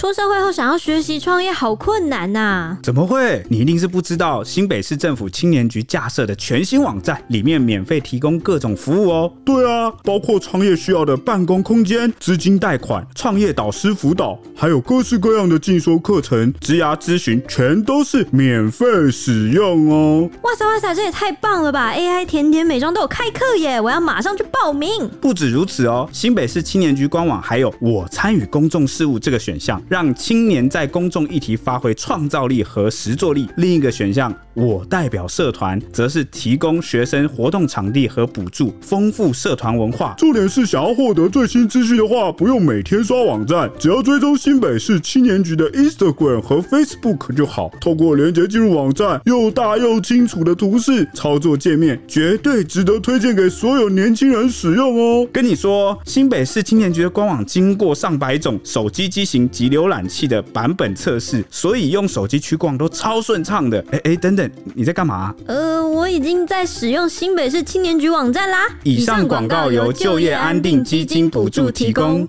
出社会后想要学习创业好困难呐、啊。怎么会？你一定是不知道，新北市政府青年局架设的全新网站，里面免费提供各种服务哦。对啊，包括创业需要的办公空间、资金贷款、创业导师辅导，还有各式各样的进修课程、职涯咨询，全都是免费使用哦。哇塞哇塞，这也太棒了吧！AI 甜甜美妆都有开课耶，我要马上去报名。不止如此哦，新北市青年局官网还有我参与公众事务这个选项，让青年在公众议题发挥创造力和实作力。另一个选项，我代表社团，则是提供学生活动场地和补助，丰富社团文化。重点是想要获得最新资讯的话，不用每天刷网站，只要追踪新北市青年局的 Instagram 和 Facebook 就好。透过连接进入网站，又大又清楚的图示，操作界面绝对值得推荐给所有年轻人使用哦。跟你说，新北市青年局的官网经过上百种手机机型及浏览器的版本测试，所以用手机去逛都超顺畅的。哎哎，等等，你在干嘛？呃，我已经在使用新北市青年局网站啦。以上广告由就业安定基金补助提供。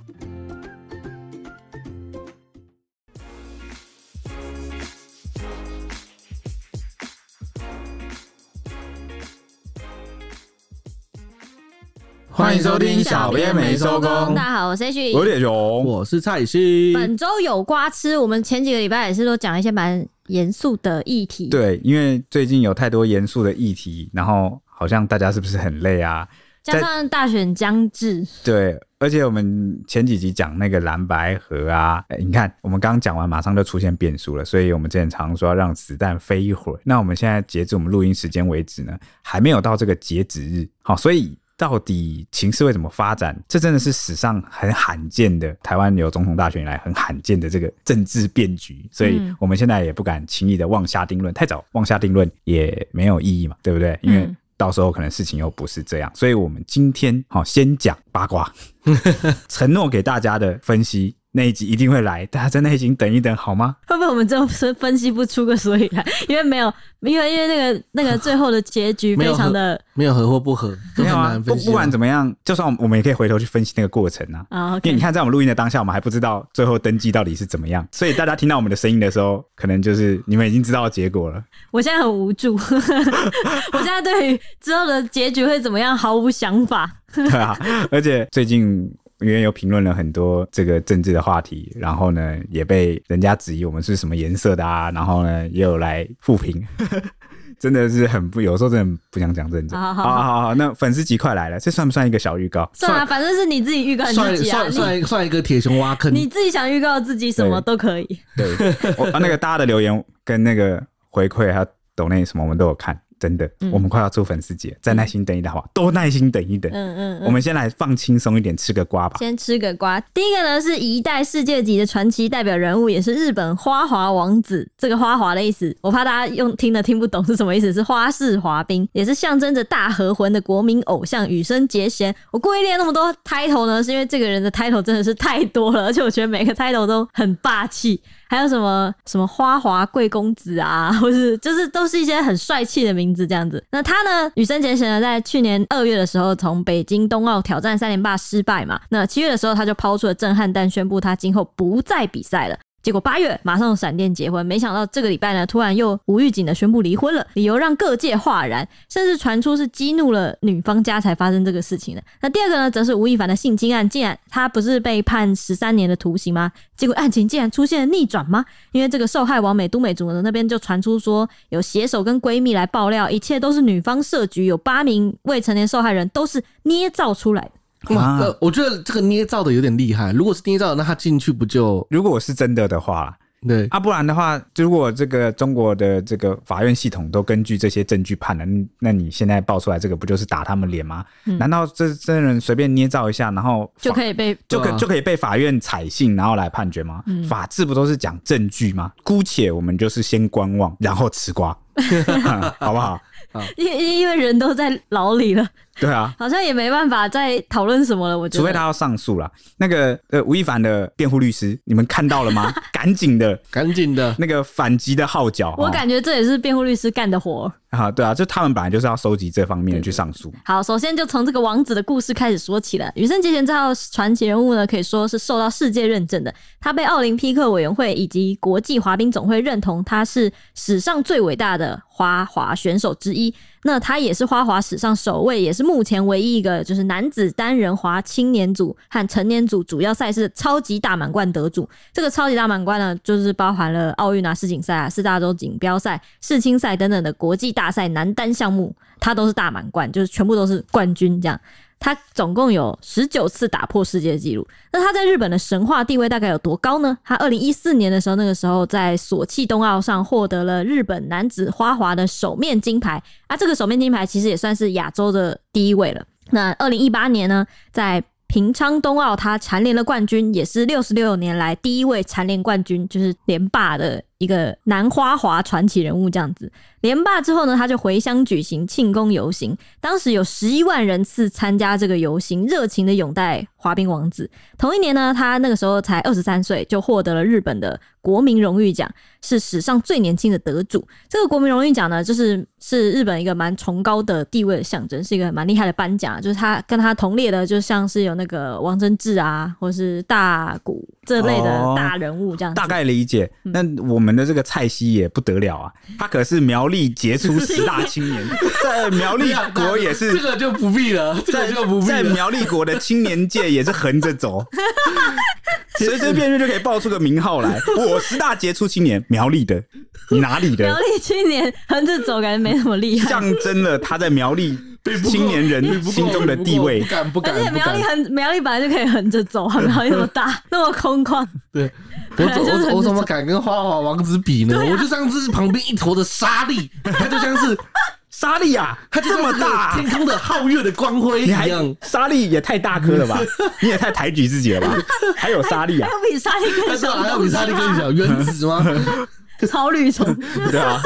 欢迎收听小编没收工。大家好，我是 H，我是铁雄，我是蔡西。本周有瓜吃，我们前几个礼拜也是都讲一些蛮严肃的议题。对，因为最近有太多严肃的议题，然后好像大家是不是很累啊？加上大选将至，对，而且我们前几集讲那个蓝白河啊，你看我们刚刚讲完，马上就出现变数了，所以我们之前常说要让子弹飞一会儿。那我们现在截至我们录音时间为止呢，还没有到这个截止日，好，所以。到底情势会怎么发展？这真的是史上很罕见的台湾有总统大选以来很罕见的这个政治变局，所以我们现在也不敢轻易的妄下定论，太早妄下定论也没有意义嘛，对不对？因为到时候可能事情又不是这样，所以我们今天好先讲八卦，承诺给大家的分析。那一集一定会来，大家在那一集等一等好吗？会不会我们这分分析不出个所以然？因为没有，因为因为那个那个最后的结局非常的没有合或不合，没有啊。不不管怎么样，就算我们也可以回头去分析那个过程啊。啊，因为你看，在我们录音的当下，我们还不知道最后登记到底是怎么样，所以大家听到我们的声音的时候，可能就是你们已经知道结果了。我现在很无助，我现在对于之后的结局会怎么样毫无想法。对啊，而且最近。因为有评论了很多这个政治的话题，然后呢，也被人家质疑我们是什么颜色的啊，然后呢，也有来复评，真的是很不，有时候真的不想讲政治。好好好，好，好，那粉丝集快来了，这算不算一个小预告？算啊，反正是你自己预告你自己啊，算算算一个铁熊挖坑，你自己想预告自己什么都可以。对，我那个大家的留言跟那个回馈还有抖内什么，我们都有看。真的，嗯、我们快要出粉丝节，再耐心等一等，好不好？多耐心等一等。嗯嗯，嗯，我们先来放轻松一点，吃个瓜吧。先吃个瓜。第一个呢，是一代世界级的传奇代表人物，也是日本花滑王子。这个花滑的意思，我怕大家用听了听不懂是什么意思，是花式滑冰，也是象征着大和魂的国民偶像羽生结弦。我故意列那么多 title 呢，是因为这个人的 title 真的是太多了，而且我觉得每个 title 都很霸气。还有什么什么花滑贵公子啊，或是就是都是一些很帅气的名字这样子。那他呢，羽生结弦呢，在去年二月的时候，从北京冬奥挑战三连霸失败嘛，那七月的时候他就抛出了震撼弹，宣布他今后不再比赛了。结果八月马上闪电结婚，没想到这个礼拜呢，突然又无预警的宣布离婚了，理由让各界哗然，甚至传出是激怒了女方家才发生这个事情的。那第二个呢，则是吴亦凡的性侵案，竟然他不是被判十三年的徒刑吗？结果案情竟然出现了逆转吗？因为这个受害王美都美竹的那边就传出说，有写手跟闺蜜来爆料，一切都是女方设局，有八名未成年受害人都是捏造出来的。哇，呃，我觉得这个捏造的有点厉害。如果是捏造的，那他进去不就？如果我是真的的话，对啊，不然的话，如果这个中国的这个法院系统都根据这些证据判了，那你现在爆出来这个不就是打他们脸吗？嗯、难道这真人随便捏造一下，然后就可以被就可就可以被法院采信，然后来判决吗？嗯、法治不都是讲证据吗？姑且我们就是先观望，然后吃瓜，好不好？因因为人都在牢里了，对啊，好像也没办法再讨论什么了。我觉得，除非他要上诉了。那个呃，吴亦凡的辩护律师，你们看到了吗？赶紧的，赶紧的，那个反击的号角，我感觉这也是辩护律师干的活。啊，对啊，就他们本来就是要收集这方面的去上诉。好，首先就从这个王子的故事开始说起了。羽生结弦这号传奇人物呢，可以说是受到世界认证的。他被奥林匹克委员会以及国际滑冰总会认同，他是史上最伟大的滑滑选手之一。那他也是花滑史上首位，也是目前唯一一个就是男子单人滑青年组和成年组主要赛事超级大满贯得主。这个超级大满贯呢，就是包含了奥运啊、世锦赛啊、四大洲锦标赛、世青赛等等的国际大赛男单项目，他都是大满贯，就是全部都是冠军这样。他总共有十九次打破世界纪录，那他在日本的神话地位大概有多高呢？他二零一四年的时候，那个时候在索契冬奥上获得了日本男子花滑的首面金牌，啊，这个首面金牌其实也算是亚洲的第一位了。那二零一八年呢，在平昌冬奥，他蝉联了冠军，也是六十六年来第一位蝉联冠军，就是连霸的一个男花滑传奇人物这样子。连霸之后呢，他就回乡举行庆功游行，当时有十一万人次参加这个游行，热情的拥戴滑冰王子。同一年呢，他那个时候才二十三岁，就获得了日本的国民荣誉奖，是史上最年轻的得主。这个国民荣誉奖呢，就是是日本一个蛮崇高的地位的象征，是一个蛮厉害的颁奖。就是他跟他同列的，就像是有那个王贞治啊，或是大谷这类的大人物这样子。哦，大概理解。那我们的这个蔡西也不得了啊，他可是苗。栗杰出十大青年，在苗栗国也是这个就不必了，这个就不必了。在苗栗国的青年界也是横着走，随随便便就可以报出个名号来。我十大杰出青年，苗栗的，你哪里的？苗栗青年横着走，感觉没什么厉害，象征了他在苗栗青年人心中的地位。不敢，不敢。而且苗栗很苗栗本来就可以横着走，苗栗那么大，那么空旷。对。我怎我我怎么敢跟花花王子比呢？啊、我就像是旁边一坨的沙粒，它就像是沙粒啊，它这么大，天空的皓月的光辉一样。沙粒也太大颗了吧？你也太抬举自己了吧？还有沙粒啊？还有比沙粒更小？还有比沙粒更小？原子吗？超绿虫。对啊。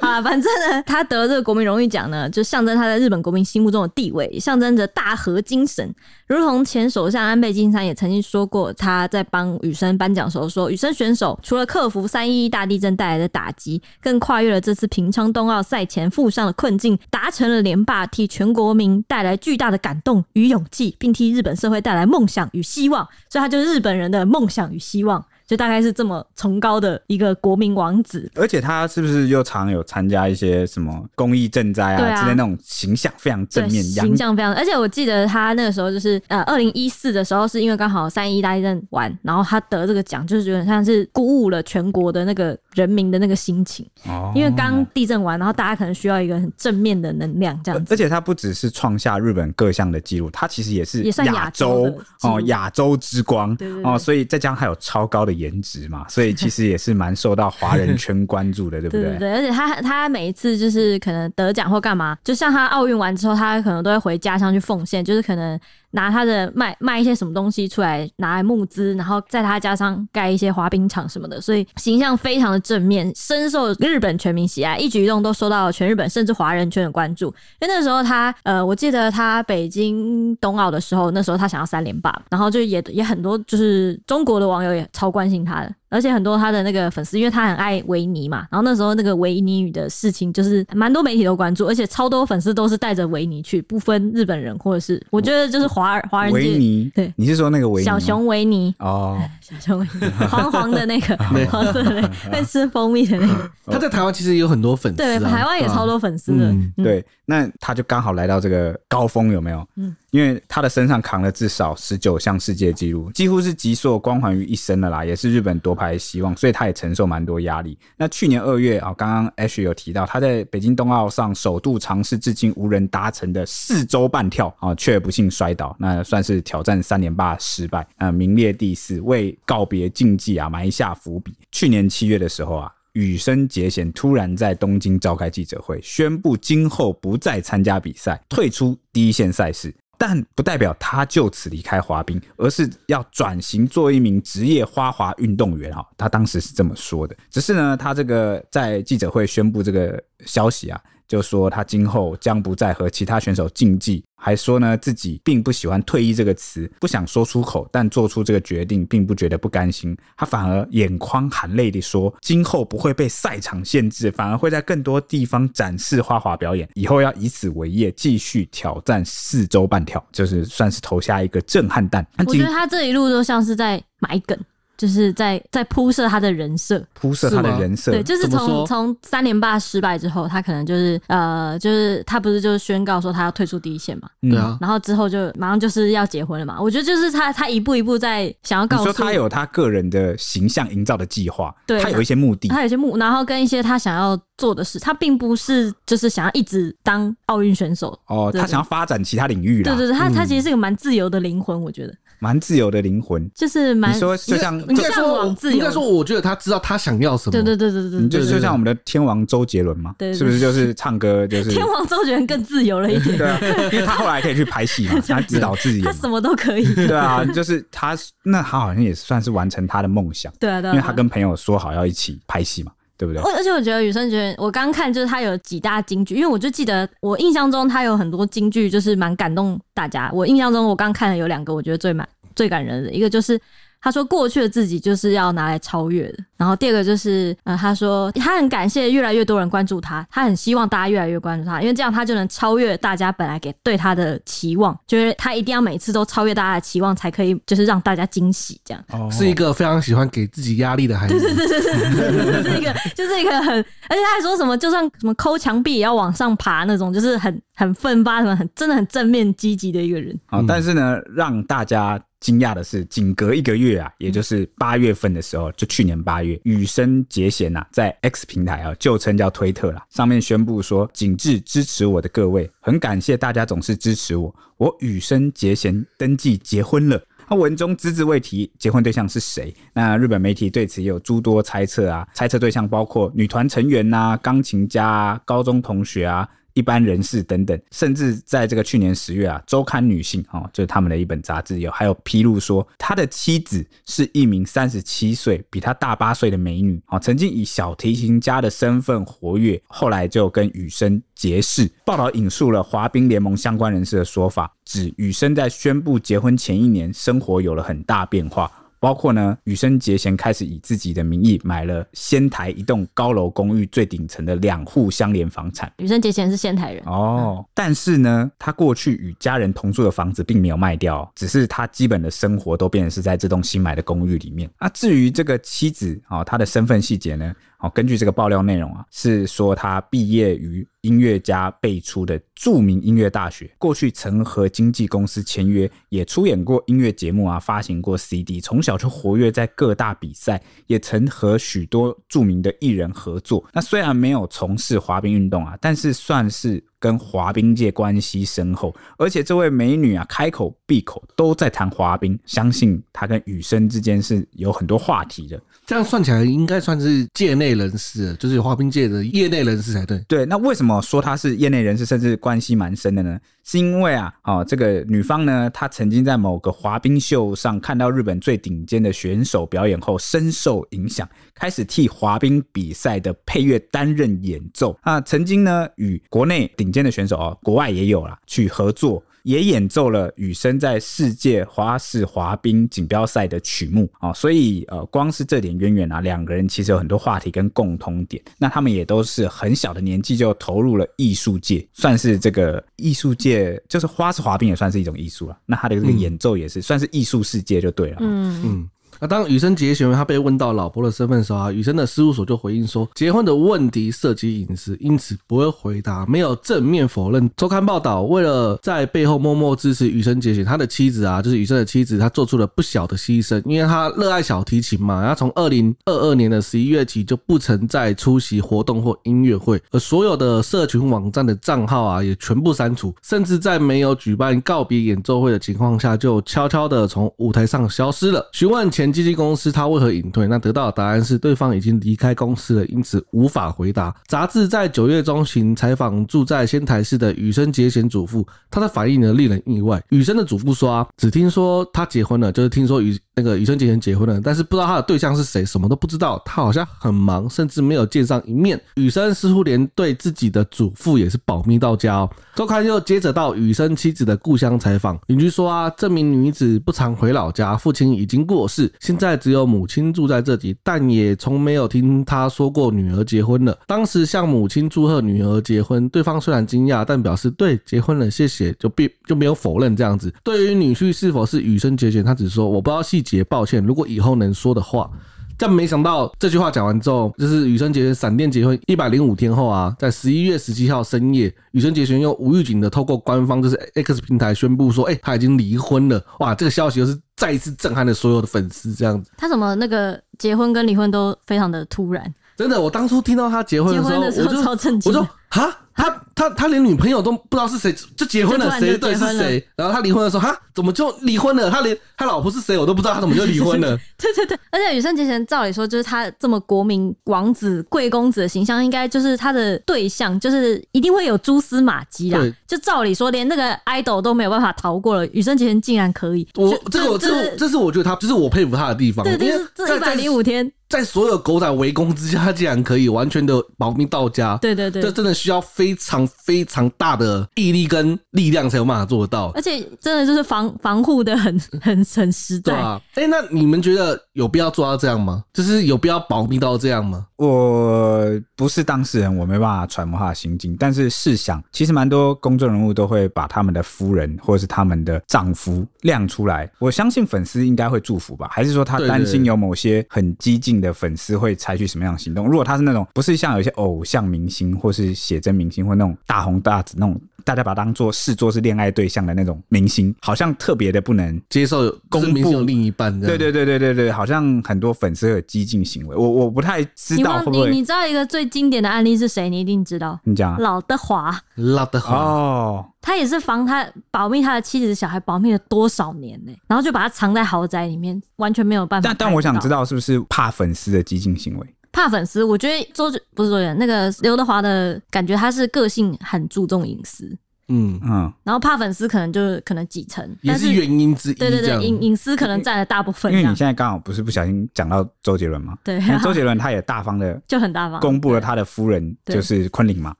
啊，反正呢，他得这个国民荣誉奖呢，就象征他在日本国民心目中的地位，象征着大和精神。如同前首相安倍晋三也曾经说过，他在帮羽生颁奖的时候说，羽生选手除了克服三一一大地震带来的打击，更跨越了这次平昌冬奥赛前负伤的困境，达成了连霸，替全国民带来巨大的感动与勇气，并替日本社会带来梦想与希望。所以，他就是日本人的梦想与希望。就大概是这么崇高的一个国民王子，而且他是不是又常有参加一些什么公益赈灾啊之类那种形象非常正面，形象非常。而且我记得他那个时候就是呃，二零一四的时候是因为刚好三一大地震完，然后他得这个奖，就是有点像是鼓舞了全国的那个人民的那个心情。哦，因为刚地震完，然后大家可能需要一个很正面的能量这样子。而且他不只是创下日本各项的记录，他其实也是亚洲哦亚洲之光对哦，所以再加上还有超高的。颜值嘛，所以其实也是蛮受到华人圈关注的，对不 对？对，而且他他每一次就是可能得奖或干嘛，就像他奥运完之后，他可能都会回家乡去奉献，就是可能。拿他的卖卖一些什么东西出来，拿来募资，然后在他家乡盖一些滑冰场什么的，所以形象非常的正面，深受日本全民喜爱，一举一动都受到全日本甚至华人圈的关注。因为那时候他呃，我记得他北京冬奥的时候，那时候他想要三连霸，然后就也也很多就是中国的网友也超关心他的。而且很多他的那个粉丝，因为他很爱维尼嘛，然后那时候那个维尼语的事情，就是蛮多媒体都关注，而且超多粉丝都是带着维尼去，不分日本人或者是，我觉得就是华华人。维尼，对，你是说那个维尼？小熊维尼哦，小熊维尼，黄黄的那个，黄色的，会吃蜂蜜的那个。他在台湾其实有很多粉丝，对，台湾也超多粉丝的。对，那他就刚好来到这个高峰，有没有？嗯。因为他的身上扛了至少十九项世界纪录，几乎是集所有光环于一身的啦，也是日本夺牌的希望，所以他也承受蛮多压力。那去年二月啊，刚刚 Ash 有提到，他在北京冬奥上首度尝试至今无人达成的四周半跳啊，却不幸摔倒，那算是挑战三连霸失败，啊，名列第四，为告别竞技啊埋下伏笔。去年七月的时候啊。羽生结弦突然在东京召开记者会，宣布今后不再参加比赛，退出第一线赛事，但不代表他就此离开滑冰，而是要转型做一名职业花滑运动员哈。他当时是这么说的。只是呢，他这个在记者会宣布这个消息啊。就说他今后将不再和其他选手竞技。还说呢，自己并不喜欢“退役”这个词，不想说出口，但做出这个决定，并不觉得不甘心。他反而眼眶含泪地说：“今后不会被赛场限制，反而会在更多地方展示花滑表演。以后要以此为业，继续挑战四周半跳，就是算是投下一个震撼弹。”我觉得他这一路都像是在埋梗。就是在在铺设他的人设，铺设他的人设。对，就是从从三连霸失败之后，他可能就是呃，就是他不是就是宣告说他要退出第一线嘛？对啊。然后之后就马上就是要结婚了嘛？我觉得就是他他一步一步在想要告诉他有他个人的形象营造的计划，对，他有一些目的，他有一些目，然后跟一些他想要做的事，他并不是就是想要一直当奥运选手哦，他想要发展其他领域啦。对对对，他他其实是一个蛮自由的灵魂，我觉得。蛮自由的灵魂，就是蛮你说就像应该说应该说，我觉得他知道他想要什么。对对对对对对，就就像我们的天王周杰伦嘛，是不是就是唱歌就是 天王周杰伦更自由了一点？对啊，因为他后来可以去拍戏嘛，他指导自己，他什么都可以。对啊，就是他那他好像也算是完成他的梦想。对啊，对啊，因为他跟朋友说好要一起拍戏嘛，对不对？而且我觉得羽生结弦，我刚看就是他有几大金句，因为我就记得我印象中他有很多金句，就是蛮感动大家。我印象中我刚看了有两个，我觉得最蛮。最感人的一个就是，他说过去的自己就是要拿来超越的。然后第二个就是，呃，他说他很感谢越来越多人关注他，他很希望大家越来越关注他，因为这样他就能超越大家本来给对他的期望，就是他一定要每次都超越大家的期望，才可以就是让大家惊喜。这样、哦、是一个非常喜欢给自己压力的孩子。对对对对对，是一个就是一个很，而且他还说什么，就算什么抠墙壁也要往上爬那种，就是很很奋发什么，很真的很正面积极的一个人。好，但是呢，让大家。惊讶的是，仅隔一个月啊，也就是八月份的时候，就去年八月，羽生结弦呐，在 X 平台啊，旧称叫推特啦，上面宣布说：“谨致支持我的各位，很感谢大家总是支持我。我羽生结弦登记结婚了。”他文中只字未提结婚对象是谁。那日本媒体对此也有诸多猜测啊，猜测对象包括女团成员呐、钢琴家啊、高中同学啊。一般人士等等，甚至在这个去年十月啊，周刊女性哦，就是他们的一本杂志有还有披露说，他的妻子是一名三十七岁，比他大八岁的美女哦，曾经以小提琴家的身份活跃，后来就跟羽生结识。报道引述了滑冰联盟相关人士的说法，指羽生在宣布结婚前一年，生活有了很大变化。包括呢，羽生结弦开始以自己的名义买了仙台一栋高楼公寓最顶层的两户相连房产。羽生结弦是仙台人哦，嗯、但是呢，他过去与家人同住的房子并没有卖掉，只是他基本的生活都变成是在这栋新买的公寓里面。啊，至于这个妻子啊，她的身份细节呢？哦，根据这个爆料内容啊，是说他毕业于音乐家辈出的著名音乐大学，过去曾和经纪公司签约，也出演过音乐节目啊，发行过 CD，从小就活跃在各大比赛，也曾和许多著名的艺人合作。那虽然没有从事滑冰运动啊，但是算是。跟滑冰界关系深厚，而且这位美女啊，开口闭口都在谈滑冰，相信她跟羽生之间是有很多话题的。这样算起来，应该算是界内人士，就是滑冰界的业内人士才对。对，那为什么说她是业内人士，甚至关系蛮深的呢？是因为啊，哦，这个女方呢，她曾经在某个滑冰秀上看到日本最顶尖的选手表演后，深受影响，开始替滑冰比赛的配乐担任演奏。那，曾经呢，与国内顶尖的选手哦，国外也有啦，去合作，也演奏了羽生在世界花式滑冰锦标赛的曲目啊，所以呃，光是这点渊源啊，两个人其实有很多话题跟共通点。那他们也都是很小的年纪就投入了艺术界，算是这个艺术界，就是花式滑冰也算是一种艺术了。那他的这个演奏也是、嗯、算是艺术世界就对了。嗯嗯。那当羽生结弦他被问到老婆的身份时候啊，羽生的事务所就回应说，结婚的问题涉及隐私，因此不会回答，没有正面否认。周刊报道，为了在背后默默支持羽生结弦，他的妻子啊，就是羽生的妻子，她做出了不小的牺牲，因为她热爱小提琴嘛，她从二零二二年的十一月起就不曾再出席活动或音乐会，而所有的社群网站的账号啊也全部删除，甚至在没有举办告别演奏会的情况下，就悄悄的从舞台上消失了。询问前。基金公司他为何隐退？那得到的答案是对方已经离开公司了，因此无法回答。杂志在九月中旬采访住在仙台市的羽生结弦祖父，他的反应呢令人意外。羽生的祖父说啊，只听说他结婚了，就是听说雨那个羽生结弦结婚了，但是不知道他的对象是谁，什么都不知道。他好像很忙，甚至没有见上一面。羽生似乎连对自己的祖父也是保密到家哦。周刊又接着到羽生妻子的故乡采访，邻居说啊，这名女子不常回老家，父亲已经过世，现在只有母亲住在这里，但也从没有听她说过女儿结婚了。当时向母亲祝贺女儿结婚，对方虽然惊讶，但表示对结婚了，谢谢，就并就没有否认这样子。对于女婿是否是羽生结弦，他只说我不知道细。节抱歉，如果以后能说的话，但没想到这句话讲完之后，就是羽生结弦闪电结婚一百零五天后啊，在十一月十七号深夜，羽生结弦又无预警的透过官方就是 X 平台宣布说，哎、欸，他已经离婚了。哇，这个消息又是再一次震撼了所有的粉丝。这样子，他怎么那个结婚跟离婚都非常的突然？真的，我当初听到他结婚的时候，结婚的时候我就超震惊，我说哈。他他他连女朋友都不知道是谁，就结婚了，谁对是谁？然后他离婚的时候，哈，怎么就离婚了？他连他老婆是谁我都不知道，他怎么就离婚了？对对对，而且羽生结弦照理说，就是他这么国民王子、贵公子的形象，应该就是他的对象，就是一定会有蛛丝马迹啦。对，就照理说，连那个 idol 都没有办法逃过了，羽生结弦竟然可以。我这个我这这是我觉得他，这是我佩服他的地方。对对，这一百零五天，在所有狗仔围攻之下，他竟然可以完全的保命到家。对对对，这真的需要非常非。常大的毅力跟力量才有办法做得到，而且真的就是防防护的很很很实在。对啊，哎、欸，那你们觉得有必要做到这样吗？就是有必要保密到这样吗？我不是当事人，我没办法揣摩他的心境。但是试想，其实蛮多公众人物都会把他们的夫人或者是他们的丈夫亮出来。我相信粉丝应该会祝福吧？还是说他担心有某些很激进的粉丝会采取什么样的行动？如果他是那种不是像有一些偶像明星或是写真明星或那种大红大紫那种。大家把它当做视作是恋爱对象的那种明星，好像特别的不能接受公布另一半。对对对对对对，好像很多粉丝有激进行为，我我不太知道会不会。你你知道一个最经典的案例是谁？你一定知道。你讲。老德华。老德华哦，他也是防他保密他的妻子小孩，保密了多少年呢？然后就把他藏在豪宅里面，完全没有办法。但但我想知道是不是怕粉丝的激进行为？怕粉丝，我觉得周不是周杰伦，那个刘德华的感觉，他是个性很注重隐私，嗯嗯，然后怕粉丝可能就是可能几成，也是原因之一。对对对，隐隐私可能占了大部分。因为你现在刚好不是不小心讲到周杰伦吗？对，周杰伦他也大方的 就很大方公布了他的夫人就是昆凌嘛。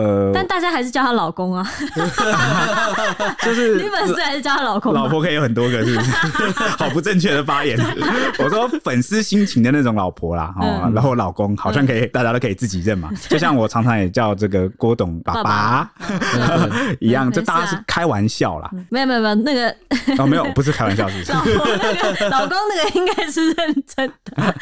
呃，但大家还是叫她老公啊，就是你粉丝还是叫她老公，老婆可以有很多个，是不是？好不正确的发言。我说粉丝心情的那种老婆啦，哦，然后老公好像可以，大家都可以自己认嘛。就像我常常也叫这个郭董爸爸 一样，这大家是开玩笑啦。没有没有没有，那个哦没有，不是开玩笑，是不是？老公那个应该是认真的。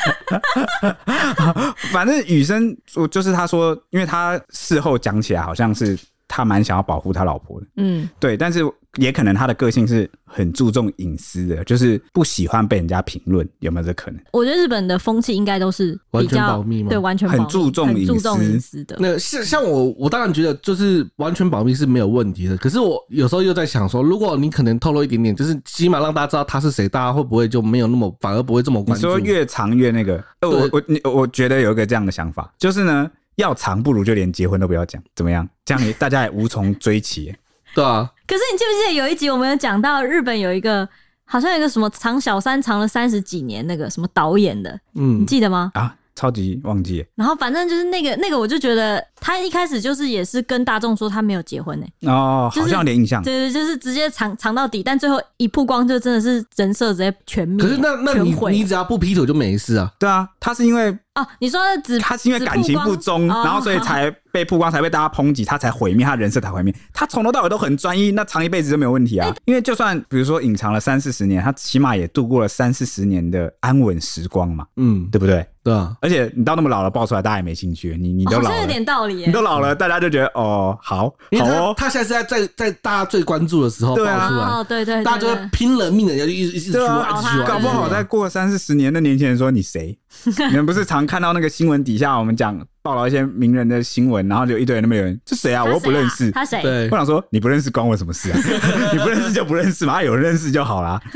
反正雨生，我就是他说，因为他事后讲起。起来好像是他蛮想要保护他老婆的，嗯，对，但是也可能他的个性是很注重隐私的，就是不喜欢被人家评论，有没有这可能？我觉得日本的风气应该都是比较保密嘛，对，完全很注重隐私的。那是像我，我当然觉得就是完全保密是没有问题的。可是我有时候又在想说，如果你可能透露一点点，就是起码让大家知道他是谁，大家会不会就没有那么反而不会这么关注？你说越长越那个？我我你我觉得有一个这样的想法，就是呢。要藏不如就连结婚都不要讲，怎么样？这样也大家也无从追起，对啊。可是你记不记得有一集我们有讲到日本有一个，好像有一个什么藏小三藏了三十几年那个什么导演的，嗯，你记得吗？啊。超级忘记，然后反正就是那个那个，我就觉得他一开始就是也是跟大众说他没有结婚呢、欸。哦，好像有点印象。对对，就是直接藏藏到底，但最后一曝光就真的是人设直接全灭。可是那那你你只要不劈腿就没事啊？对啊，他是因为哦，你说只他是因为感情不忠，然后所以才被曝光，才被大家抨击，他才毁灭他人设才毁灭。他从头到尾都很专一，那藏一辈子就没有问题啊。因为就算比如说隐藏了三四十年，他起码也度过了三四十年的安稳时光嘛。嗯，对不对？对啊，而且你到那么老了爆出来，大家也没兴趣。你你都老了，哦、有点道理。你都老了，大家就觉得哦，好，好哦。他现在是在在在大家最关注的时候爆出来，哦、对，对，对对，大家就会拼了命的要一直一直去玩，一直去挖。搞不好再过三四十年，那年轻人说你谁？你们不是常看到那个新闻底下我们讲？报道一些名人的新闻，然后就一堆人那么有人，这谁啊？我又不认识。他谁？对我，想说，你不认识关我什么事啊？你不认识就不认识嘛，有人认识就好啦。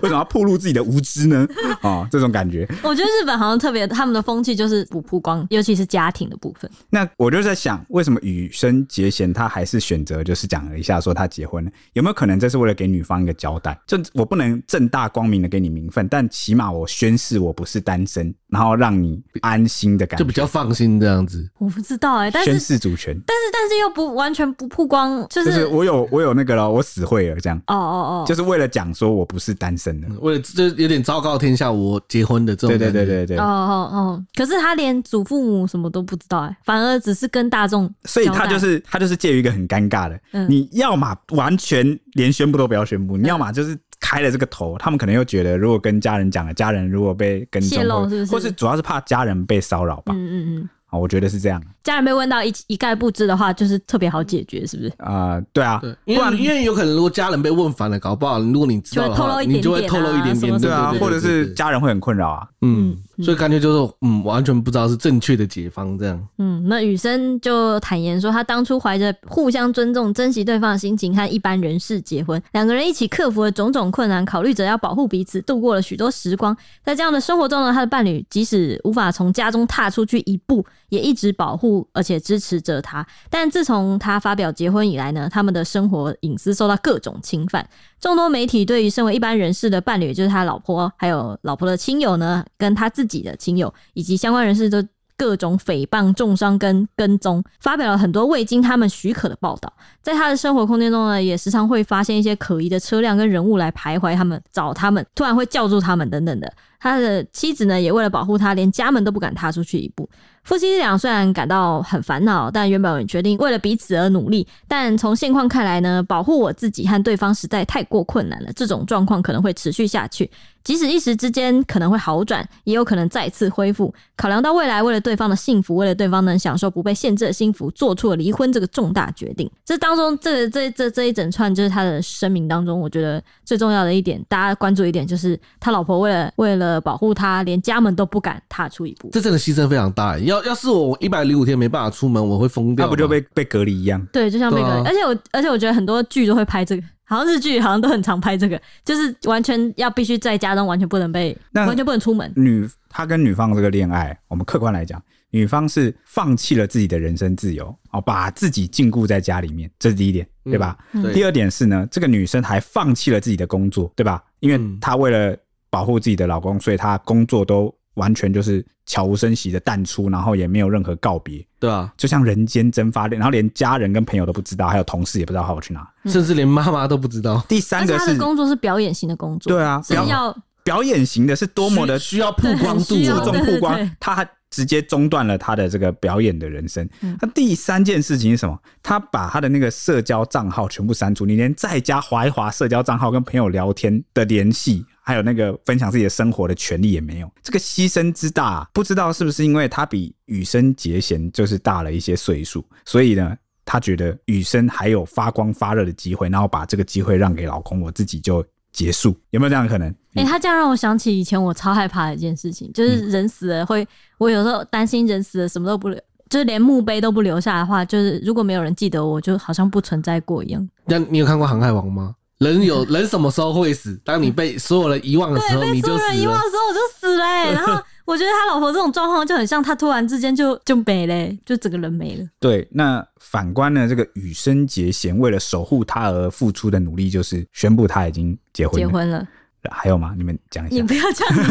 为什么要暴露自己的无知呢？哦，这种感觉。我觉得日本好像特别，他们的风气就是不曝光，尤其是家庭的部分。那我就在想，为什么羽生结弦他还是选择就是讲了一下说他结婚了？有没有可能这是为了给女方一个交代？就我不能正大光明的给你名分，但起码我宣誓我不是单身，然后让你安心的感觉，就比较放心这样子。我不知道哎、欸，但是宣誓主权。但是但是又不完全不曝光，就是、就是我有我有那个了，我死会了这样。哦哦哦，就是为了讲说我不是单身的，为了就有点昭告天下我结婚的这种。对对对对对。哦哦哦，可是他连祖父母什么都不知道哎、欸，反而只是跟大众。所以他就是他就是介于一个很尴尬的，嗯、你要么完全连宣布都不要宣布，你要么就是开了这个头，他们可能又觉得如果跟家人讲了，家人如果被跟踪，泄露是不是？或是主要是怕家人被骚扰吧。嗯嗯嗯。啊，我觉得是这样。家人被问到一一概不知的话，就是特别好解决，是不是？啊、呃，对啊，对，因为因为有可能如果家人被问烦了，搞不好如果你知道的话，你就会透露一点点，对啊，或者是家人会很困扰啊。嗯，所以感觉就是嗯，完全不知道是正确的解方这样。嗯，那雨生就坦言说，他当初怀着互相尊重、珍惜对方的心情和一般人士结婚，两个人一起克服了种种困难，考虑着要保护彼此，度过了许多时光。在这样的生活中呢，他的伴侣即使无法从家中踏出去一步，也一直保护而且支持着他。但自从他发表结婚以来呢，他们的生活隐私受到各种侵犯。众多媒体对于身为一般人士的伴侣，就是他老婆，还有老婆的亲友呢，跟他自己的亲友以及相关人士都各种诽谤、重伤跟跟踪，发表了很多未经他们许可的报道。在他的生活空间中呢，也时常会发现一些可疑的车辆跟人物来徘徊他们、找他们，突然会叫住他们等等的。他的妻子呢，也为了保护他，连家门都不敢踏出去一步。夫妻俩虽然感到很烦恼，但原本决定为了彼此而努力。但从现况看来呢，保护我自己和对方实在太过困难了。这种状况可能会持续下去，即使一时之间可能会好转，也有可能再次恢复。考量到未来，为了对方的幸福，为了对方能享受不被限制的幸福，做出了离婚这个重大决定。这当中，这这这这一整串就是他的声明当中，我觉得最重要的一点，大家关注一点就是他老婆为了为了保护他，连家门都不敢踏出一步。这真的牺牲非常大。要要是我一百零五天没办法出门，我会疯掉。那不就被被隔离一样？对，就像被隔离。啊、而且我而且我觉得很多剧都会拍这个，好像日剧好像都很常拍这个，就是完全要必须在家中，完全不能被，完全不能出门。女她跟女方这个恋爱，我们客观来讲，女方是放弃了自己的人身自由，哦，把自己禁锢在家里面，这是第一点，对吧？第二点是呢，这个女生还放弃了自己的工作，对吧？因为她为了保护自己的老公，所以她工作都。完全就是悄无声息的淡出，然后也没有任何告别，对啊，就像人间蒸发，然后连家人跟朋友都不知道，还有同事也不知道他要去哪，甚至连妈妈都不知道。第三个是他的工作是表演型的工作，对啊，是要表演型的是多么的需要曝光度，注重曝光，他直接中断了他的这个表演的人生。那第三件事情是什么？他把他的那个社交账号全部删除，你连在家划一划社交账号跟朋友聊天的联系。还有那个分享自己的生活的权利也没有，这个牺牲之大，不知道是不是因为他比羽生结弦就是大了一些岁数，所以呢，他觉得羽生还有发光发热的机会，然后把这个机会让给老公，我自己就结束，有没有这样的可能？哎、欸，他这样让我想起以前我超害怕的一件事情，就是人死了会，我有时候担心人死了什么都不留，就是连墓碑都不留下的话，就是如果没有人记得我，就好像不存在过一样。那你有看过《航海王》吗？人有人什么时候会死？当你被所有人遗忘的时候，你就死了。被所有人遗忘的时候，我就死了、欸。然后我觉得他老婆这种状况就很像，他突然之间就就没了、欸，就整个人没了。对，那反观呢，这个羽生结弦为了守护他而付出的努力，就是宣布他已经结婚了。结婚了。还有吗？你们讲一下。你不要这样。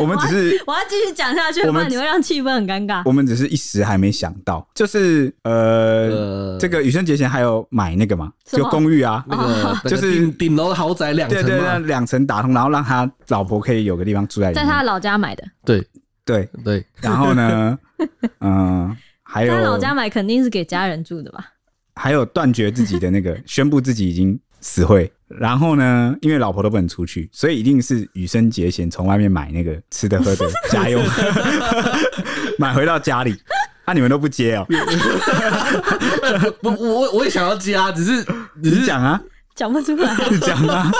我们只是我要继续讲下去，不然你会让气氛很尴尬。我们只是一时还没想到，就是呃，呃这个羽生结弦还有买那个嘛，就公寓啊，那个就是顶楼豪宅两层，对对对，两层打通，然后让他老婆可以有个地方住在在他老家买的。对对对，然后呢，嗯，还有他老家买肯定是给家人住的吧。还有断绝自己的那个，宣布自己已经死会，然后呢，因为老婆都不能出去，所以一定是羽生结弦从外面买那个吃的喝的家用，买回到家里。啊，你们都不接哦？我我我也想要接啊，只是只是讲啊，讲不出来，讲啊。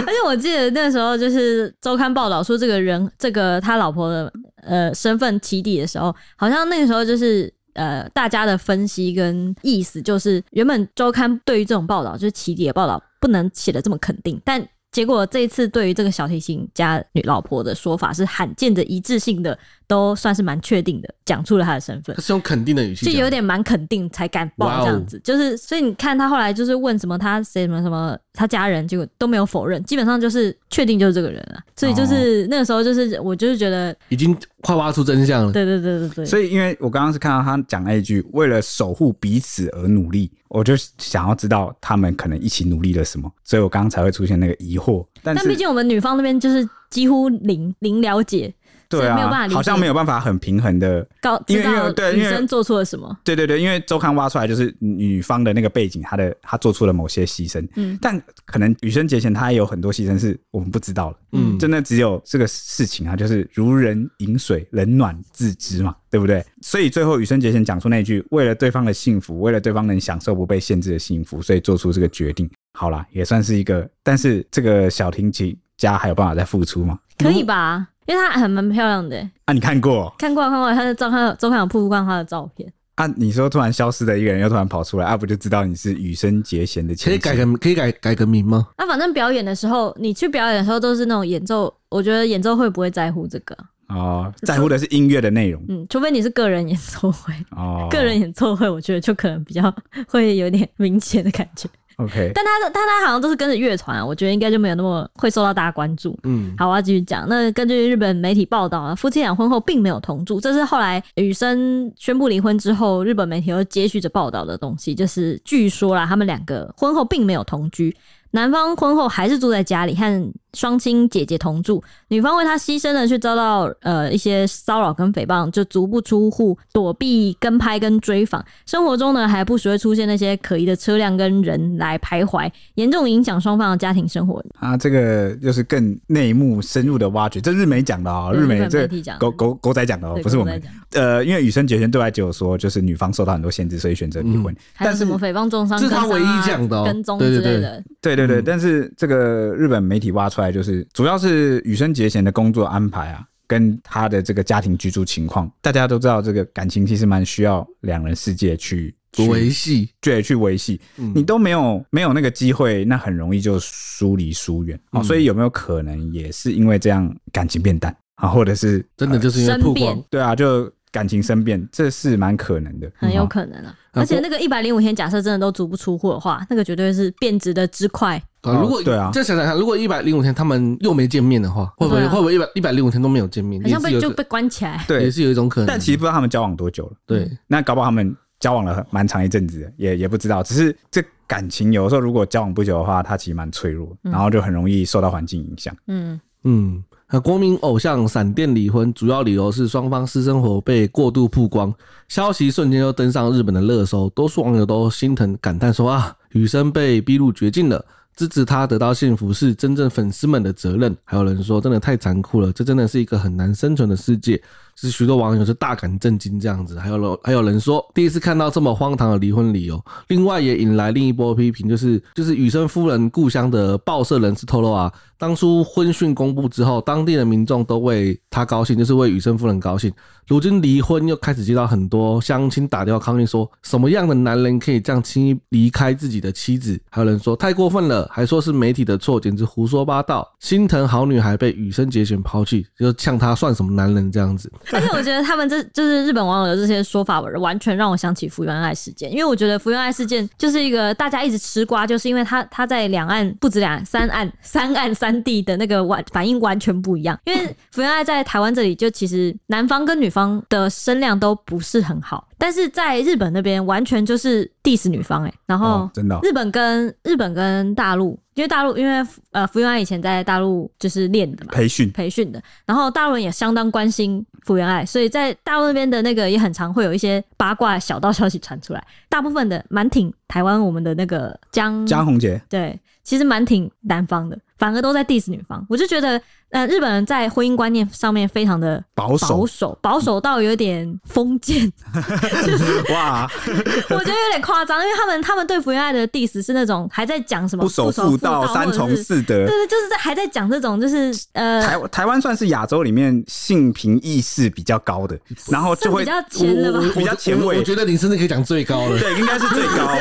而且我记得那时候就是周刊报道说这个人，这个他老婆的呃身份起底的时候，好像那个时候就是呃大家的分析跟意思就是，原本周刊对于这种报道就是起底的报道不能写的这么肯定，但。结果这一次对于这个小提琴家女老婆的说法是罕见的一致性的，都算是蛮确定的，讲出了他的身份。他是用肯定的语气，就有点蛮肯定才敢报这样子。就是所以你看他后来就是问什么他谁什么什么他家人，结果都没有否认，基本上就是确定就是这个人了。所以就是那个时候就是我就是觉得已经快挖出真相了。对对对对对。所以因为我刚刚是看到他讲那一句为了守护彼此而努力，我就想要知道他们可能一起努力了什么，所以我刚刚才会出现那个疑惑。但毕竟我们女方那边就是几乎零零了解，对啊，没有办法，好像没有办法很平衡的告，因为因为对女生做错了什么？对对对，因为周刊挖出来就是女方的那个背景，她的她做出了某些牺牲，嗯，但可能羽生结弦她也有很多牺牲是我们不知道的，嗯，真的只有这个事情啊，就是如人饮水，冷暖自知嘛，对不对？所以最后羽生结弦讲出那句为了对方的幸福，为了对方能享受不被限制的幸福，所以做出这个决定。好啦，也算是一个，但是这个小提琴家还有办法再付出吗？可以吧，因为她还蛮漂亮的。啊，你看过？看过，看过，他的照片，周刊有曝光他的照片。啊，你说突然消失的一个人又突然跑出来，啊，不就知道你是羽生结弦的？可以改个，可以改改个名吗？那、啊、反正表演的时候，你去表演的时候都是那种演奏，我觉得演奏会不会在乎这个？哦，在乎的是音乐的内容。嗯，除非你是个人演奏会。哦，个人演奏会，我觉得就可能比较会有点明显的感觉。OK，但他的，但他好像都是跟着乐团啊，我觉得应该就没有那么会受到大家关注。嗯，好，我要继续讲。那根据日本媒体报道啊，夫妻俩婚后并没有同住，这是后来羽生宣布离婚之后，日本媒体又接续着报道的东西，就是据说啦，他们两个婚后并没有同居，男方婚后还是住在家里和双亲姐姐同住，女方为他牺牲了，却遭到呃一些骚扰跟诽谤，就足不出户，躲避跟拍跟追访。生活中呢，还不时会出现那些可疑的车辆跟人来徘徊，严重影响双方的家庭生活。啊，这个就是更内幕深入的挖掘，这日媒讲的啊、喔，日媒这狗狗狗仔讲的哦、喔，不是我们。呃，因为羽生结弦对外就有说，就是女方受到很多限制，所以选择离婚。但是什么诽谤重伤，这是他唯一讲的、喔，跟踪之类的。对对对，对对对，但是这个日本媒体挖出来。就是主要是羽生结弦的工作安排啊，跟他的这个家庭居住情况，大家都知道，这个感情其实蛮需要两人世界去维系，对，去维系。嗯、你都没有没有那个机会，那很容易就疏离疏远啊。所以有没有可能也是因为这样感情变淡啊，或者是 真的就是因为曝光？对啊，就。感情生变，这是蛮可能的，很有可能啊！而且那个一百零五天，假设真的都足不出户的话，那个绝对是变质的之快。啊，如果对啊，再想想看，如果一百零五天他们又没见面的话，会不会会不会一百一百零五天都没有见面？好像被就被关起来，对，也是有一种可能。但其实不知道他们交往多久了。对，那搞不好他们交往了蛮长一阵子，也也不知道。只是这感情有的时候如果交往不久的话，它其实蛮脆弱，然后就很容易受到环境影响。嗯嗯。那国民偶像闪电离婚，主要理由是双方私生活被过度曝光，消息瞬间就登上日本的热搜，多数网友都心疼感叹说啊，雨生被逼入绝境了。支持他得到幸福是真正粉丝们的责任。还有人说，真的太残酷了，这真的是一个很难生存的世界。是许多网友是大感震惊这样子。还有人还有人说，第一次看到这么荒唐的离婚理由。另外也引来另一波批评，就是就是羽生夫人故乡的报社人士透露啊，当初婚讯公布之后，当地的民众都为他高兴，就是为羽生夫人高兴。如今离婚又开始接到很多乡亲打电话抗议，说什么样的男人可以这样轻易离开自己的妻子？还有人说太过分了。还说是媒体的错，简直胡说八道！心疼好女孩被羽生结弦抛弃，就像他算什么男人这样子？而且我觉得他们这就是日本网友的这些说法，完全让我想起福原爱事件。因为我觉得福原爱事件就是一个大家一直吃瓜，就是因为他他在两岸不止两三岸三岸三地的那个完反应完全不一样。因为福原爱在台湾这里，就其实男方跟女方的声量都不是很好。但是在日本那边完全就是 diss 女方哎、欸，然后真的日本跟日本跟大陆，因为大陆因为呃福原爱以前在大陆就是练的嘛，培训。培训的，然后大陆人也相当关心福原爱，所以在大陆那边的那个也很常会有一些八卦小道消息传出来，大部分的蛮挺台湾我们的那个江江宏杰，对，其实蛮挺南方的。反而都在 diss 女方。我就觉得，呃，日本人在婚姻观念上面非常的保守保守，保守到有点封建，就是哇，我觉得有点夸张，因为他们他们对福原爱的 diss 是那种还在讲什么不守妇道、三从四德，对对，就是在还在讲这种，就是呃，台台湾算是亚洲里面性平意识比较高的，然后就会比较前的吧，比较前卫。我觉得你甚至可以讲最高的，对，应该是最高。